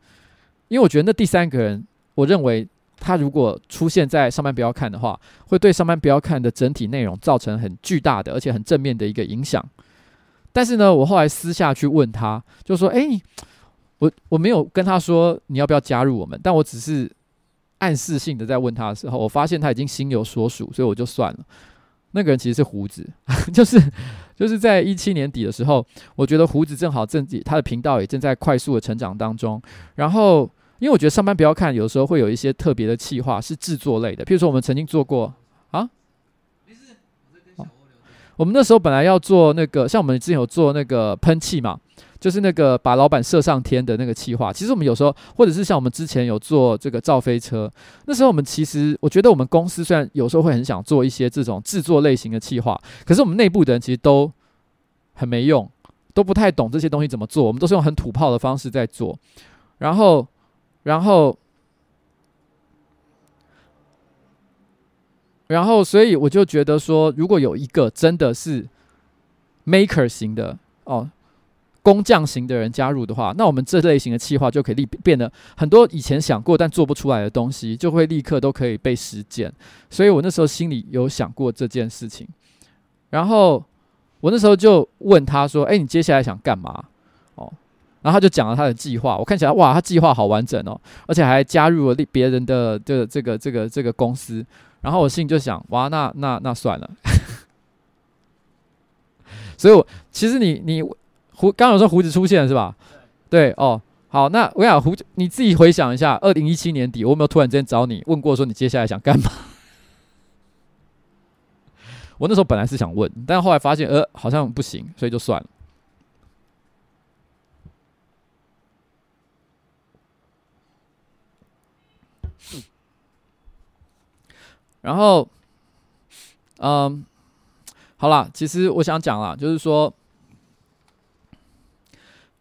因为我觉得那第三个人，我认为他如果出现在上班不要看的话，会对上班不要看的整体内容造成很巨大的而且很正面的一个影响。但是呢，我后来私下去问他，就说：“哎，我我没有跟他说你要不要加入我们，但我只是暗示性的在问他的时候，我发现他已经心有所属，所以我就算了。那个人其实是胡子，就是就是在一七年底的时候，我觉得胡子正好正他的频道也正在快速的成长当中，然后。因为我觉得上班不要看，有时候会有一些特别的企划是制作类的，譬如说我们曾经做过啊，没事我们那时候本来要做那个，像我们之前有做那个喷气嘛，就是那个把老板射上天的那个企划。其实我们有时候，或者是像我们之前有做这个造飞车，那时候我们其实我觉得我们公司虽然有时候会很想做一些这种制作类型的企划，可是我们内部的人其实都很没用，都不太懂这些东西怎么做，我们都是用很土炮的方式在做，然后。然后，然后，所以我就觉得说，如果有一个真的是 maker 型的哦，工匠型的人加入的话，那我们这类型的企划就可以立变得很多以前想过但做不出来的东西，就会立刻都可以被实践。所以我那时候心里有想过这件事情。然后我那时候就问他说：“哎，你接下来想干嘛？”哦。然后他就讲了他的计划，我看起来哇，他计划好完整哦，而且还加入了别人的这这个这个这个公司。然后我心里就想，哇，那那那算了。所以我，其实你你胡刚刚有说胡子出现是吧？对，哦，好，那我想胡你自己回想一下，二零一七年底我有没有突然之间找你问过说你接下来想干嘛？我那时候本来是想问，但后来发现呃好像不行，所以就算了。然后，嗯，好啦，其实我想讲啦，就是说，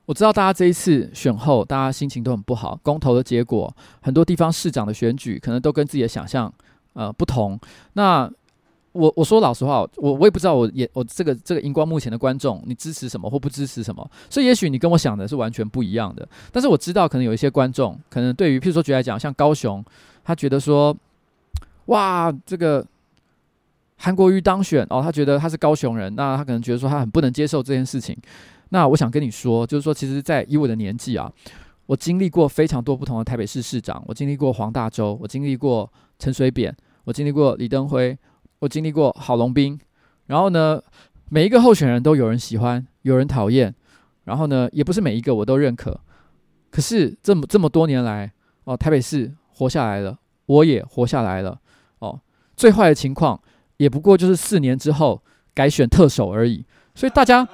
我知道大家这一次选后，大家心情都很不好。公投的结果，很多地方市长的选举，可能都跟自己的想象呃不同。那我我说老实话，我我也不知道我也我这个这个荧光幕前的观众，你支持什么或不支持什么？所以也许你跟我想的是完全不一样的。但是我知道，可能有一些观众，可能对于譬如说举来讲，像高雄，他觉得说。哇，这个韩国瑜当选哦，他觉得他是高雄人，那他可能觉得说他很不能接受这件事情。那我想跟你说，就是说，其实，在以我的年纪啊，我经历过非常多不同的台北市市长，我经历过黄大洲，我经历过陈水扁，我经历过李登辉，我经历过郝龙斌。然后呢，每一个候选人都有人喜欢，有人讨厌。然后呢，也不是每一个我都认可。可是这么这么多年来，哦，台北市活下来了，我也活下来了。哦，最坏的情况也不过就是四年之后改选特首而已，所以大家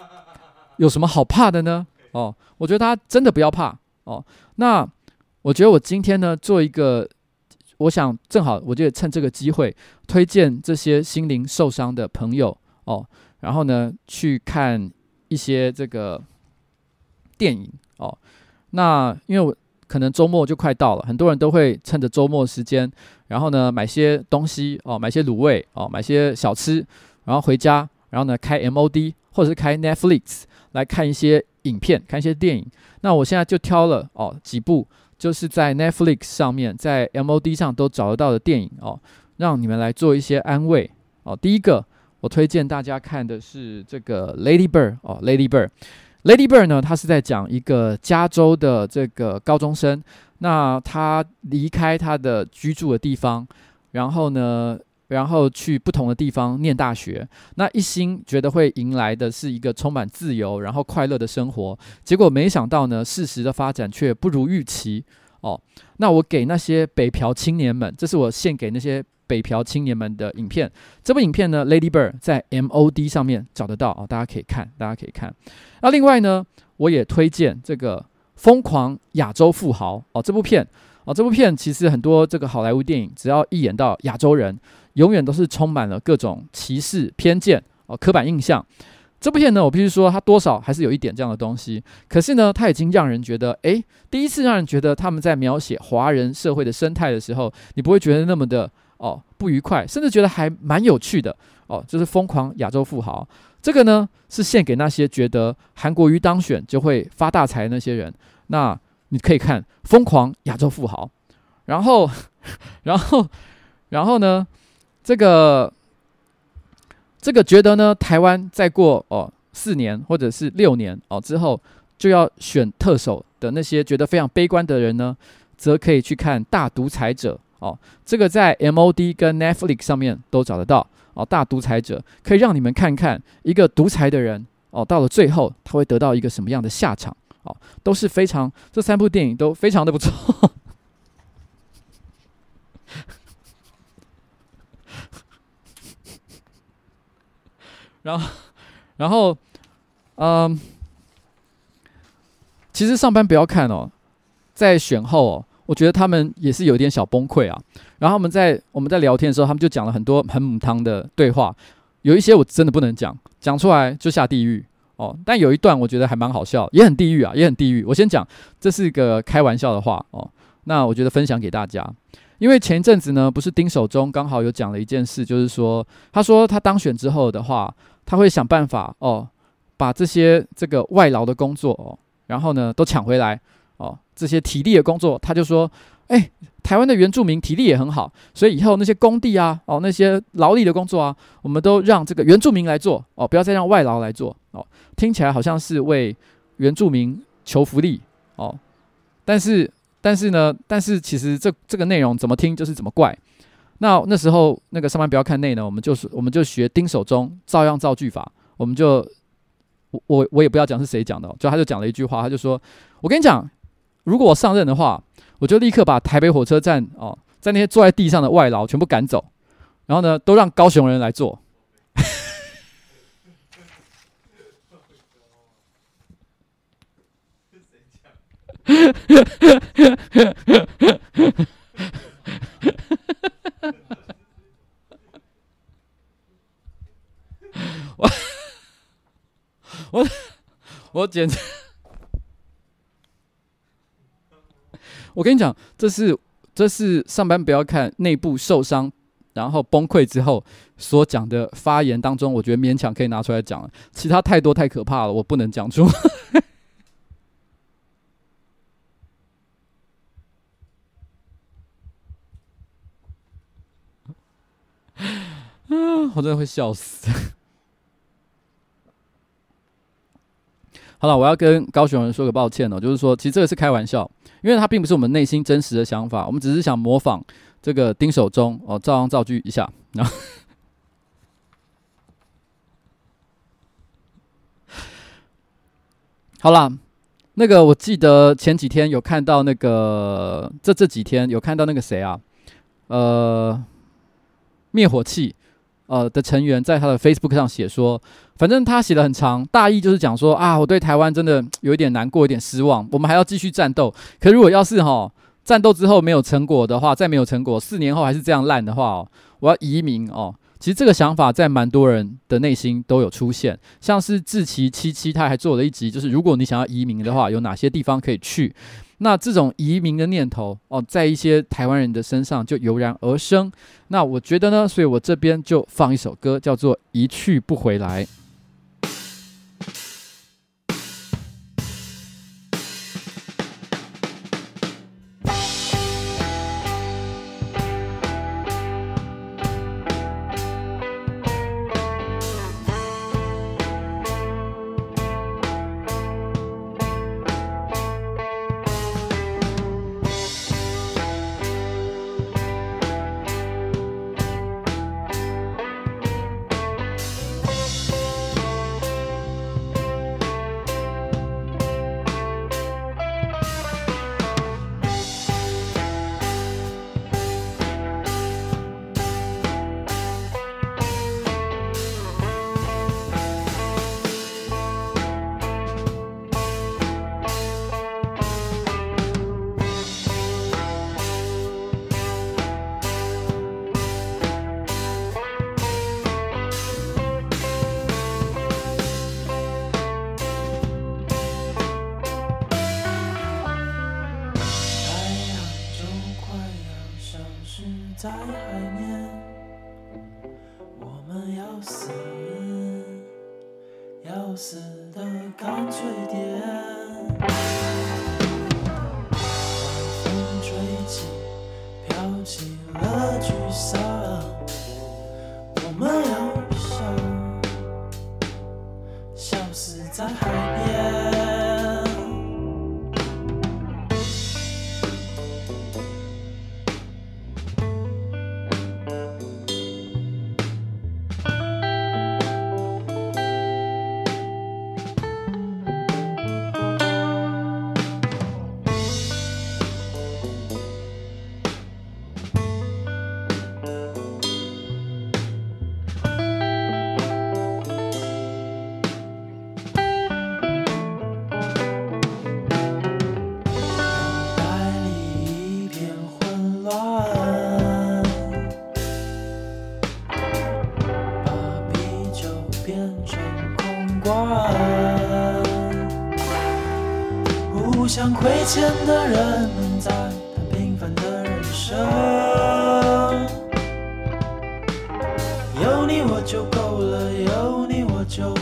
有什么好怕的呢？哦，我觉得大家真的不要怕哦。那我觉得我今天呢，做一个，我想正好，我就趁这个机会推荐这些心灵受伤的朋友哦，然后呢去看一些这个电影哦。那因为我。可能周末就快到了，很多人都会趁着周末时间，然后呢买些东西哦，买些卤味哦，买些小吃，然后回家，然后呢开 MOD 或者是开 Netflix 来看一些影片，看一些电影。那我现在就挑了哦几部，就是在 Netflix 上面，在 MOD 上都找得到的电影哦，让你们来做一些安慰哦。第一个，我推荐大家看的是这个 Lady Bird 哦，Lady Bird。Lady Bird 呢，他是在讲一个加州的这个高中生，那他离开他的居住的地方，然后呢，然后去不同的地方念大学，那一心觉得会迎来的是一个充满自由然后快乐的生活，结果没想到呢，事实的发展却不如预期哦。那我给那些北漂青年们，这是我献给那些。北漂青年们的影片，这部影片呢，Lady Bird 在 MOD 上面找得到啊，大家可以看，大家可以看。那另外呢，我也推荐这个《疯狂亚洲富豪》哦，这部片哦，这部片其实很多这个好莱坞电影，只要一演到亚洲人，永远都是充满了各种歧视、偏见哦，刻板印象。这部片呢，我必须说，它多少还是有一点这样的东西。可是呢，它已经让人觉得，诶，第一次让人觉得他们在描写华人社会的生态的时候，你不会觉得那么的。哦，不愉快，甚至觉得还蛮有趣的哦，就是疯狂亚洲富豪。这个呢是献给那些觉得韩国瑜当选就会发大财那些人。那你可以看疯狂亚洲富豪，然后，然后，然后呢，这个这个觉得呢，台湾再过哦四年或者是六年哦之后就要选特首的那些觉得非常悲观的人呢，则可以去看大独裁者。哦，这个在 MOD 跟 Netflix 上面都找得到哦。大独裁者可以让你们看看一个独裁的人哦，到了最后他会得到一个什么样的下场哦，都是非常这三部电影都非常的不错。然后，然后，嗯，其实上班不要看哦，在选后哦。我觉得他们也是有点小崩溃啊。然后我们在我们在聊天的时候，他们就讲了很多很母汤的对话，有一些我真的不能讲，讲出来就下地狱哦。但有一段我觉得还蛮好笑，也很地狱啊，也很地狱。我先讲，这是一个开玩笑的话哦。那我觉得分享给大家，因为前一阵子呢，不是丁守中刚好有讲了一件事，就是说，他说他当选之后的话，他会想办法哦，把这些这个外劳的工作哦，然后呢都抢回来。哦，这些体力的工作，他就说，哎，台湾的原住民体力也很好，所以以后那些工地啊，哦，那些劳力的工作啊，我们都让这个原住民来做，哦，不要再让外劳来做，哦，听起来好像是为原住民求福利，哦，但是，但是呢，但是其实这这个内容怎么听就是怎么怪。那那时候那个上班不要看内呢，我们就是我们就学丁守中照样造句法，我们就我我我也不要讲是谁讲的，就他就讲了一句话，他就说，我跟你讲。如果我上任的话我就立刻把台北火车站哦在那些坐在地上的外劳全部赶走然后呢都让高雄人来做 我 我简直我跟你讲，这是这是上班不要看内部受伤，然后崩溃之后所讲的发言当中，我觉得勉强可以拿出来讲。其他太多太可怕了，我不能讲出。啊！我真的会笑死。好了，我要跟高雄人说个抱歉哦，就是说，其实这个是开玩笑，因为它并不是我们内心真实的想法，我们只是想模仿这个丁守中哦，照样造句一下。然后，好了，那个我记得前几天有看到那个，这这几天有看到那个谁啊？呃，灭火器。呃的成员在他的 Facebook 上写说，反正他写的很长，大意就是讲说啊，我对台湾真的有一点难过，有点失望，我们还要继续战斗。可如果要是哈战斗之后没有成果的话，再没有成果，四年后还是这样烂的话哦，我要移民哦。其实这个想法在蛮多人的内心都有出现，像是志祺七七他还做了一集，就是如果你想要移民的话，有哪些地方可以去？那这种移民的念头哦，在一些台湾人的身上就油然而生。那我觉得呢，所以我这边就放一首歌，叫做《一去不回来》。有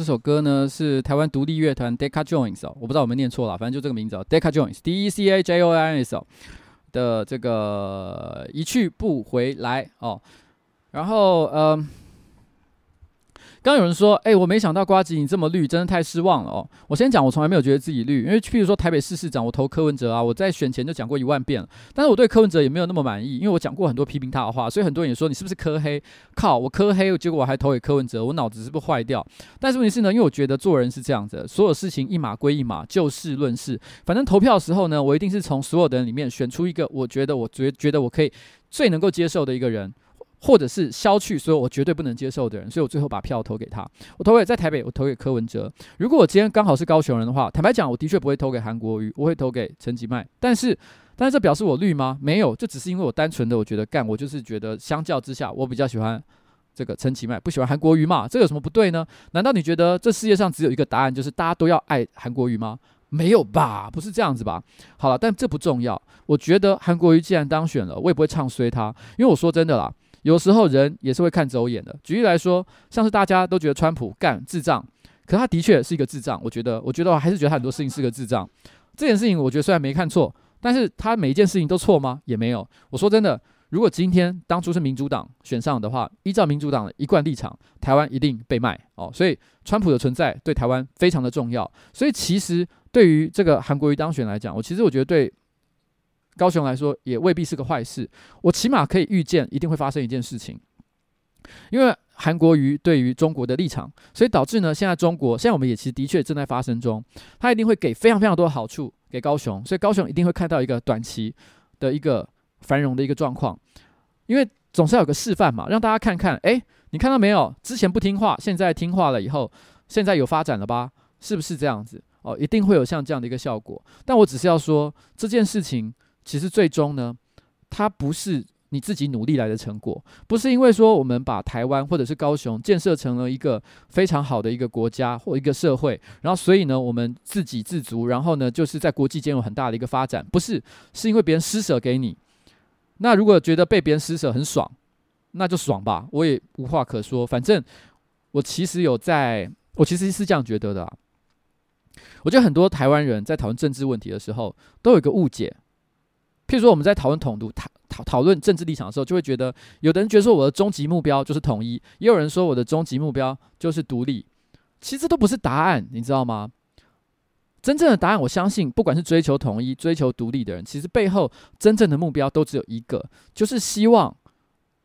这首歌呢是台湾独立乐团 Deca Joins，我不知道我们念错了，反正就这个名字哦，Deca Joins，D E C A J O I N S 的这个一去不回来哦，然后嗯。刚有人说：“哎、我没想到瓜吉你这么绿，真的太失望了哦。”我先讲，我从来没有觉得自己绿，因为譬如说台北市市长，我投柯文哲啊，我在选前就讲过一万遍了。但是我对柯文哲也没有那么满意，因为我讲过很多批评他的话，所以很多人也说你是不是柯黑？靠，我柯黑，结果我还投给柯文哲，我脑子是不是坏掉？但是问题是呢，因为我觉得做人是这样子，所有事情一码归一码，就事论事。反正投票的时候呢，我一定是从所有的人里面选出一个我觉得我觉觉得我可以最能够接受的一个人。或者是消去所有我绝对不能接受的人，所以我最后把票投给他。我投给在台北，我投给柯文哲。如果我今天刚好是高雄人的话，坦白讲，我的确不会投给韩国瑜，我会投给陈其迈。但是，但是这表示我绿吗？没有，这只是因为我单纯的我觉得干，我就是觉得相较之下，我比较喜欢这个陈其迈，不喜欢韩国瑜嘛。这有什么不对呢？难道你觉得这世界上只有一个答案，就是大家都要爱韩国瑜吗？没有吧，不是这样子吧？好了，但这不重要。我觉得韩国瑜既然当选了，我也不会唱衰他，因为我说真的啦。有时候人也是会看走眼的。举例来说，像是大家都觉得川普干智障，可他的确是一个智障。我觉得，我觉得我还是觉得他很多事情是个智障。这件事情我觉得虽然没看错，但是他每一件事情都错吗？也没有。我说真的，如果今天当初是民主党选上的话，依照民主党的一贯立场，台湾一定被卖哦。所以川普的存在对台湾非常的重要。所以其实对于这个韩国瑜当选来讲，我其实我觉得对。高雄来说也未必是个坏事，我起码可以预见一定会发生一件事情，因为韩国瑜对于中国的立场，所以导致呢，现在中国现在我们也其实的确正在发生中，他一定会给非常非常多的好处给高雄，所以高雄一定会看到一个短期的一个繁荣的一个状况，因为总是要有个示范嘛，让大家看看，诶，你看到没有？之前不听话，现在听话了以后，现在有发展了吧？是不是这样子？哦，一定会有像这样的一个效果，但我只是要说这件事情。其实最终呢，它不是你自己努力来的成果，不是因为说我们把台湾或者是高雄建设成了一个非常好的一个国家或一个社会，然后所以呢我们自给自足，然后呢就是在国际间有很大的一个发展，不是，是因为别人施舍给你。那如果觉得被别人施舍很爽，那就爽吧，我也无话可说。反正我其实有在，我其实是这样觉得的。我觉得很多台湾人在讨论政治问题的时候，都有一个误解。譬如说，我们在讨论统独、讨讨讨论政治立场的时候，就会觉得，有的人觉得说我的终极目标就是统一，也有人说我的终极目标就是独立。其实都不是答案，你知道吗？真正的答案，我相信，不管是追求统一、追求独立的人，其实背后真正的目标都只有一个，就是希望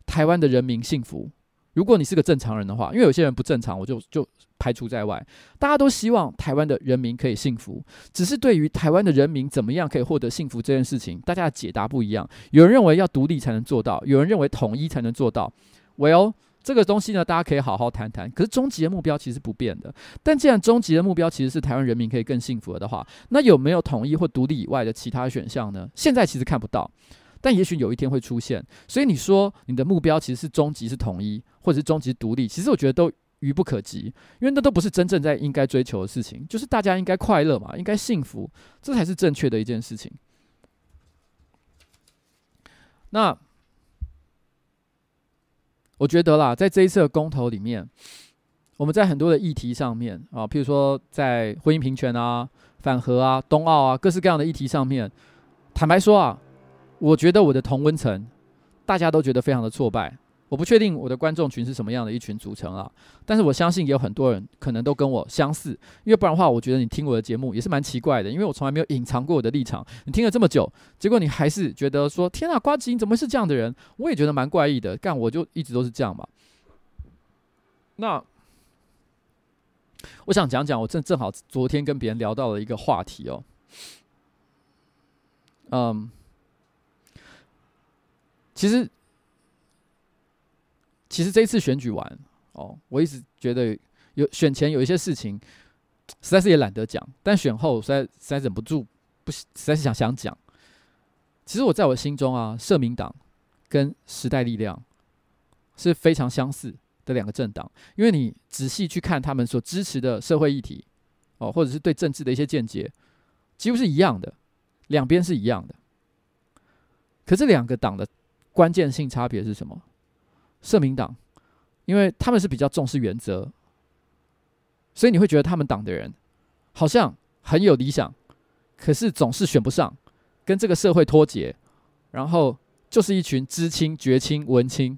台湾的人民幸福。如果你是个正常人的话，因为有些人不正常，我就就排除在外。大家都希望台湾的人民可以幸福，只是对于台湾的人民怎么样可以获得幸福这件事情，大家的解答不一样。有人认为要独立才能做到，有人认为统一才能做到。Well，这个东西呢，大家可以好好谈谈。可是终极的目标其实不变的。但既然终极的目标其实是台湾人民可以更幸福了的话，那有没有统一或独立以外的其他选项呢？现在其实看不到。但也许有一天会出现，所以你说你的目标其实是终极是统一，或者是终极独立，其实我觉得都愚不可及，因为那都不是真正在应该追求的事情。就是大家应该快乐嘛，应该幸福，这才是正确的一件事情。那我觉得啦，在这一次的公投里面，我们在很多的议题上面啊，譬如说在婚姻平权啊、反核啊、冬奥啊，各式各样的议题上面，坦白说啊。我觉得我的同温层，大家都觉得非常的挫败。我不确定我的观众群是什么样的一群组成啊，但是我相信也有很多人可能都跟我相似，因为不然的话，我觉得你听我的节目也是蛮奇怪的，因为我从来没有隐藏过我的立场。你听了这么久，结果你还是觉得说：“天啊，瓜子你怎么是这样的人？”我也觉得蛮怪异的。干，我就一直都是这样嘛。那我想讲讲，我正正好昨天跟别人聊到了一个话题哦，嗯。其实，其实这一次选举完哦，我一直觉得有选前有一些事情，实在是也懒得讲，但选后实在实在忍不住，不实在是想想讲。其实我在我心中啊，社民党跟时代力量是非常相似的两个政党，因为你仔细去看他们所支持的社会议题哦，或者是对政治的一些见解，几乎是一样的，两边是一样的。可这两个党的。关键性差别是什么？社民党，因为他们是比较重视原则，所以你会觉得他们党的人好像很有理想，可是总是选不上，跟这个社会脱节，然后就是一群知青、觉青、文青，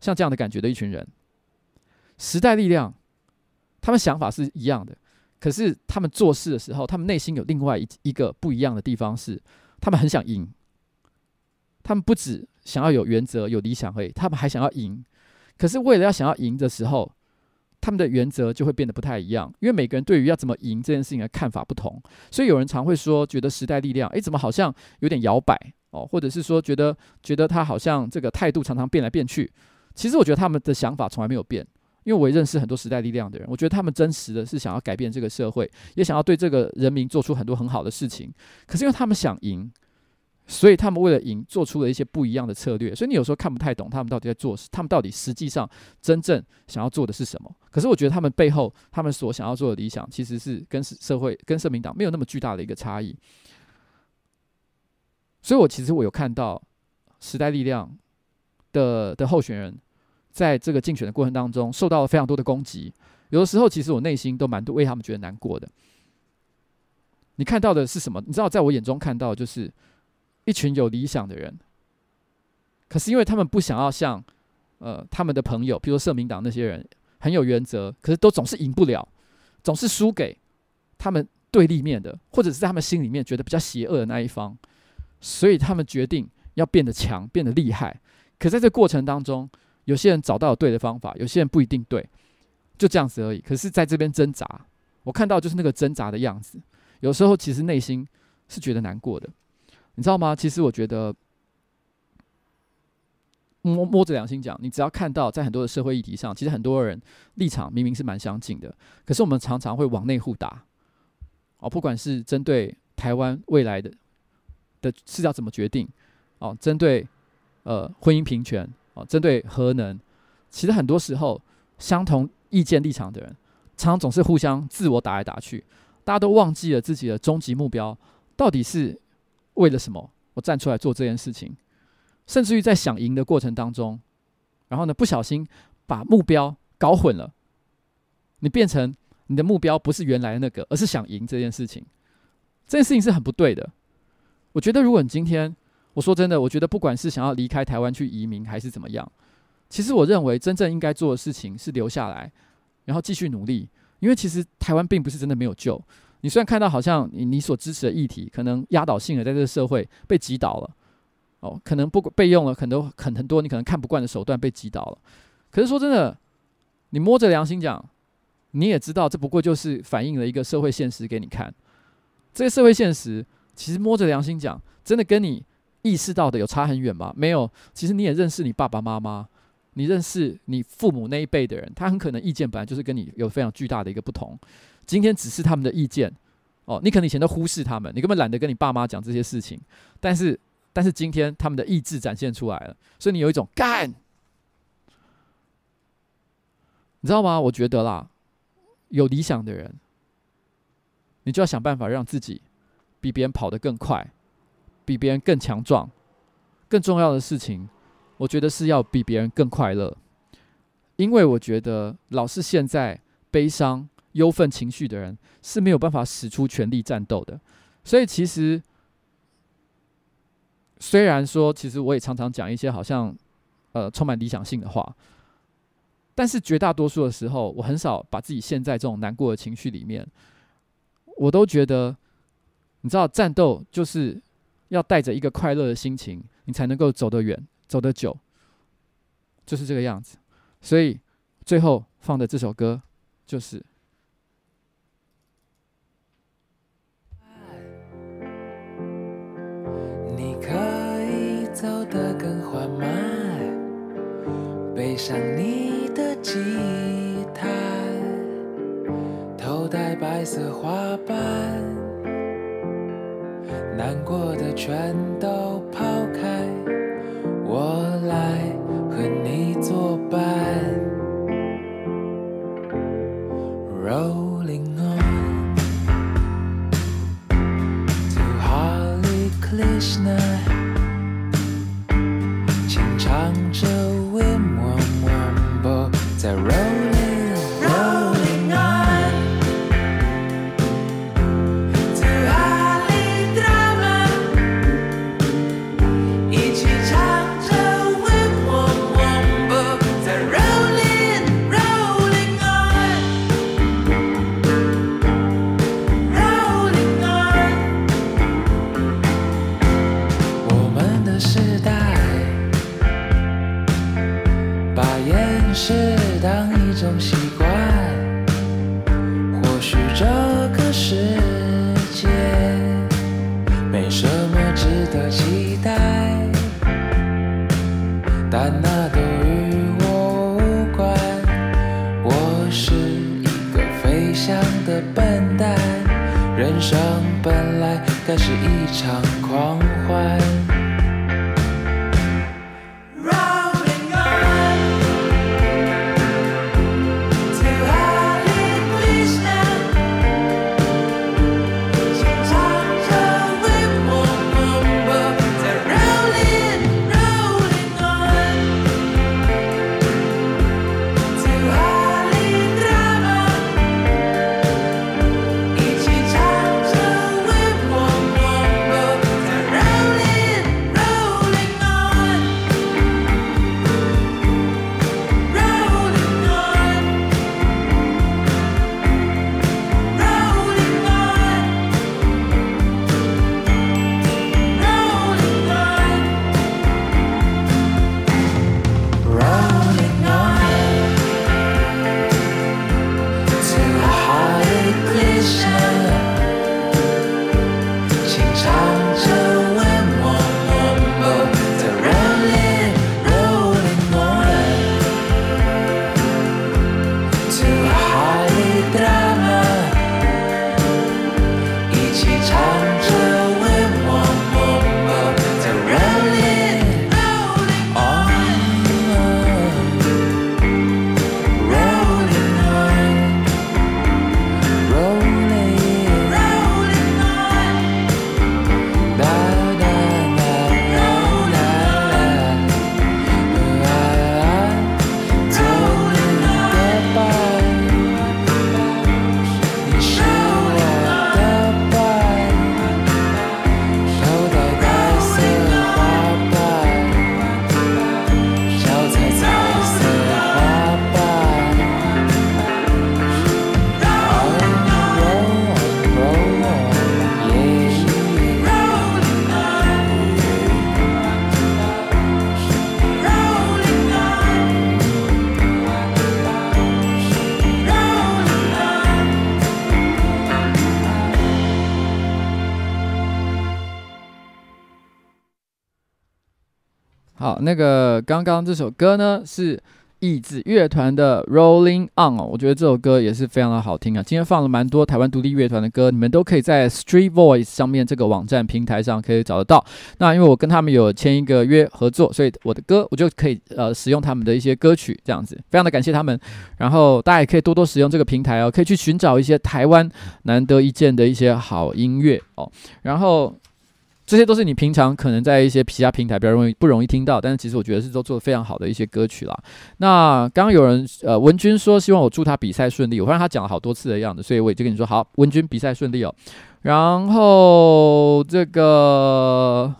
像这样的感觉的一群人。时代力量，他们想法是一样的，可是他们做事的时候，他们内心有另外一一个不一样的地方是，他们很想赢。他们不只想要有原则、有理想而已，他们还想要赢。可是为了要想要赢的时候，他们的原则就会变得不太一样，因为每个人对于要怎么赢这件事情的看法不同。所以有人常会说，觉得时代力量，诶，怎么好像有点摇摆哦？或者是说，觉得觉得他好像这个态度常常变来变去。其实我觉得他们的想法从来没有变，因为我也认识很多时代力量的人，我觉得他们真实的是想要改变这个社会，也想要对这个人民做出很多很好的事情。可是因为他们想赢。所以他们为了赢，做出了一些不一样的策略。所以你有时候看不太懂他们到底在做，他们到底实际上真正想要做的是什么？可是我觉得他们背后，他们所想要做的理想，其实是跟社会、跟社民党没有那么巨大的一个差异。所以我其实我有看到时代力量的的候选人，在这个竞选的过程当中，受到了非常多的攻击。有的时候，其实我内心都蛮多为他们觉得难过的。你看到的是什么？你知道，在我眼中看到就是。一群有理想的人，可是因为他们不想要像，呃，他们的朋友，比如说社民党那些人很有原则，可是都总是赢不了，总是输给他们对立面的，或者是在他们心里面觉得比较邪恶的那一方，所以他们决定要变得强，变得厉害。可在这过程当中，有些人找到了对的方法，有些人不一定对，就这样子而已。可是在这边挣扎，我看到就是那个挣扎的样子，有时候其实内心是觉得难过的。你知道吗？其实我觉得摸摸着良心讲，你只要看到在很多的社会议题上，其实很多人立场明明是蛮相近的，可是我们常常会往内互打。哦，不管是针对台湾未来的的是要怎么决定，哦，针对呃婚姻平权，哦，针对核能，其实很多时候相同意见立场的人，常常总是互相自我打来打去，大家都忘记了自己的终极目标到底是。为了什么？我站出来做这件事情，甚至于在想赢的过程当中，然后呢，不小心把目标搞混了。你变成你的目标不是原来的那个，而是想赢这件事情。这件事情是很不对的。我觉得，如果你今天，我说真的，我觉得不管是想要离开台湾去移民，还是怎么样，其实我认为真正应该做的事情是留下来，然后继续努力，因为其实台湾并不是真的没有救。你虽然看到好像你你所支持的议题可能压倒性的在这个社会被击倒了，哦，可能不被用了很多很很多你可能看不惯的手段被击倒了，可是说真的，你摸着良心讲，你也知道这不过就是反映了一个社会现实给你看。这个社会现实其实摸着良心讲，真的跟你意识到的有差很远吗？没有。其实你也认识你爸爸妈妈，你认识你父母那一辈的人，他很可能意见本来就是跟你有非常巨大的一个不同。今天只是他们的意见，哦，你可能以前都忽视他们，你根本懒得跟你爸妈讲这些事情。但是，但是今天他们的意志展现出来了，所以你有一种干，你知道吗？我觉得啦，有理想的人，你就要想办法让自己比别人跑得更快，比别人更强壮。更重要的事情，我觉得是要比别人更快乐，因为我觉得老是陷在悲伤。忧愤情绪的人是没有办法使出全力战斗的，所以其实虽然说，其实我也常常讲一些好像呃充满理想性的话，但是绝大多数的时候，我很少把自己陷在这种难过的情绪里面。我都觉得，你知道，战斗就是要带着一个快乐的心情，你才能够走得远、走得久，就是这个样子。所以最后放的这首歌就是。走得更缓慢，背上你的吉他，头戴白色花瓣，难过的全都抛开，a road. 人生本来该是一场狂欢。那个刚刚这首歌呢是椅子乐团的《Rolling On》哦，我觉得这首歌也是非常的好听啊。今天放了蛮多台湾独立乐团的歌，你们都可以在 Street Voice 上面这个网站平台上可以找得到。那因为我跟他们有签一个约合作，所以我的歌我就可以呃使用他们的一些歌曲，这样子非常的感谢他们。然后大家也可以多多使用这个平台哦，可以去寻找一些台湾难得一见的一些好音乐哦。然后。这些都是你平常可能在一些其他平台比较容易不容易听到，但是其实我觉得是都做的非常好的一些歌曲啦。那刚刚有人呃文君说希望我祝他比赛顺利，我发现他讲了好多次的样子，所以我也就跟你说好，文君比赛顺利哦。然后这个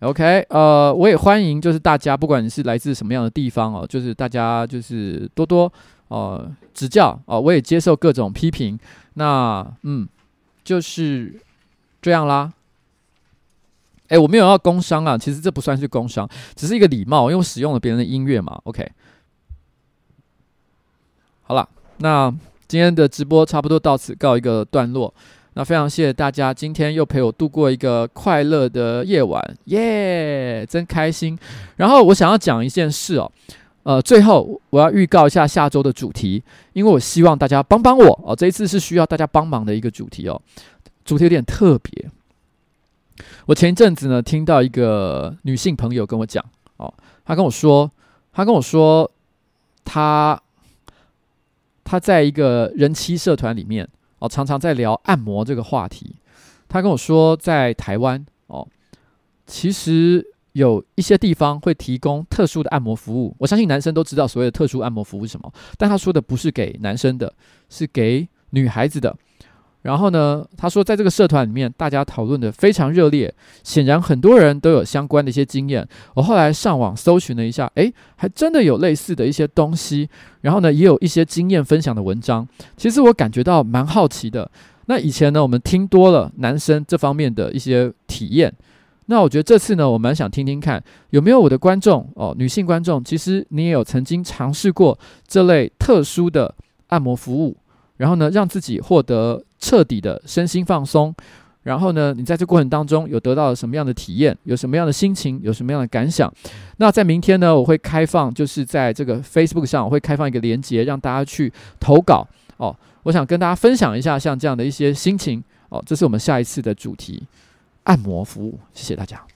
OK 呃，我也欢迎就是大家不管你是来自什么样的地方哦，就是大家就是多多呃指教哦，我也接受各种批评。那嗯，就是这样啦。哎，我没有要工商啊，其实这不算是工商，只是一个礼貌，因为我使用了别人的音乐嘛。OK，好了，那今天的直播差不多到此告一个段落。那非常谢谢大家今天又陪我度过一个快乐的夜晚，耶，真开心。然后我想要讲一件事哦，呃，最后我要预告一下下周的主题，因为我希望大家帮帮我哦，这一次是需要大家帮忙的一个主题哦，主题有点特别。我前一阵子呢，听到一个女性朋友跟我讲，哦，她跟我说，她跟我说，她她在一个人妻社团里面，哦，常常在聊按摩这个话题。她跟我说，在台湾，哦，其实有一些地方会提供特殊的按摩服务。我相信男生都知道所谓的特殊按摩服务是什么，但她说的不是给男生的，是给女孩子的。然后呢，他说，在这个社团里面，大家讨论的非常热烈，显然很多人都有相关的一些经验。我后来上网搜寻了一下，诶，还真的有类似的一些东西。然后呢，也有一些经验分享的文章。其实我感觉到蛮好奇的。那以前呢，我们听多了男生这方面的一些体验，那我觉得这次呢，我蛮想听听看有没有我的观众哦，女性观众，其实你也有曾经尝试过这类特殊的按摩服务，然后呢，让自己获得彻底的身心放松。然后呢，你在这过程当中有得到了什么样的体验？有什么样的心情？有什么样的感想？那在明天呢，我会开放，就是在这个 Facebook 上，我会开放一个连接，让大家去投稿哦。我想跟大家分享一下像这样的一些心情哦。这是我们下一次的主题，按摩服务。谢谢大家。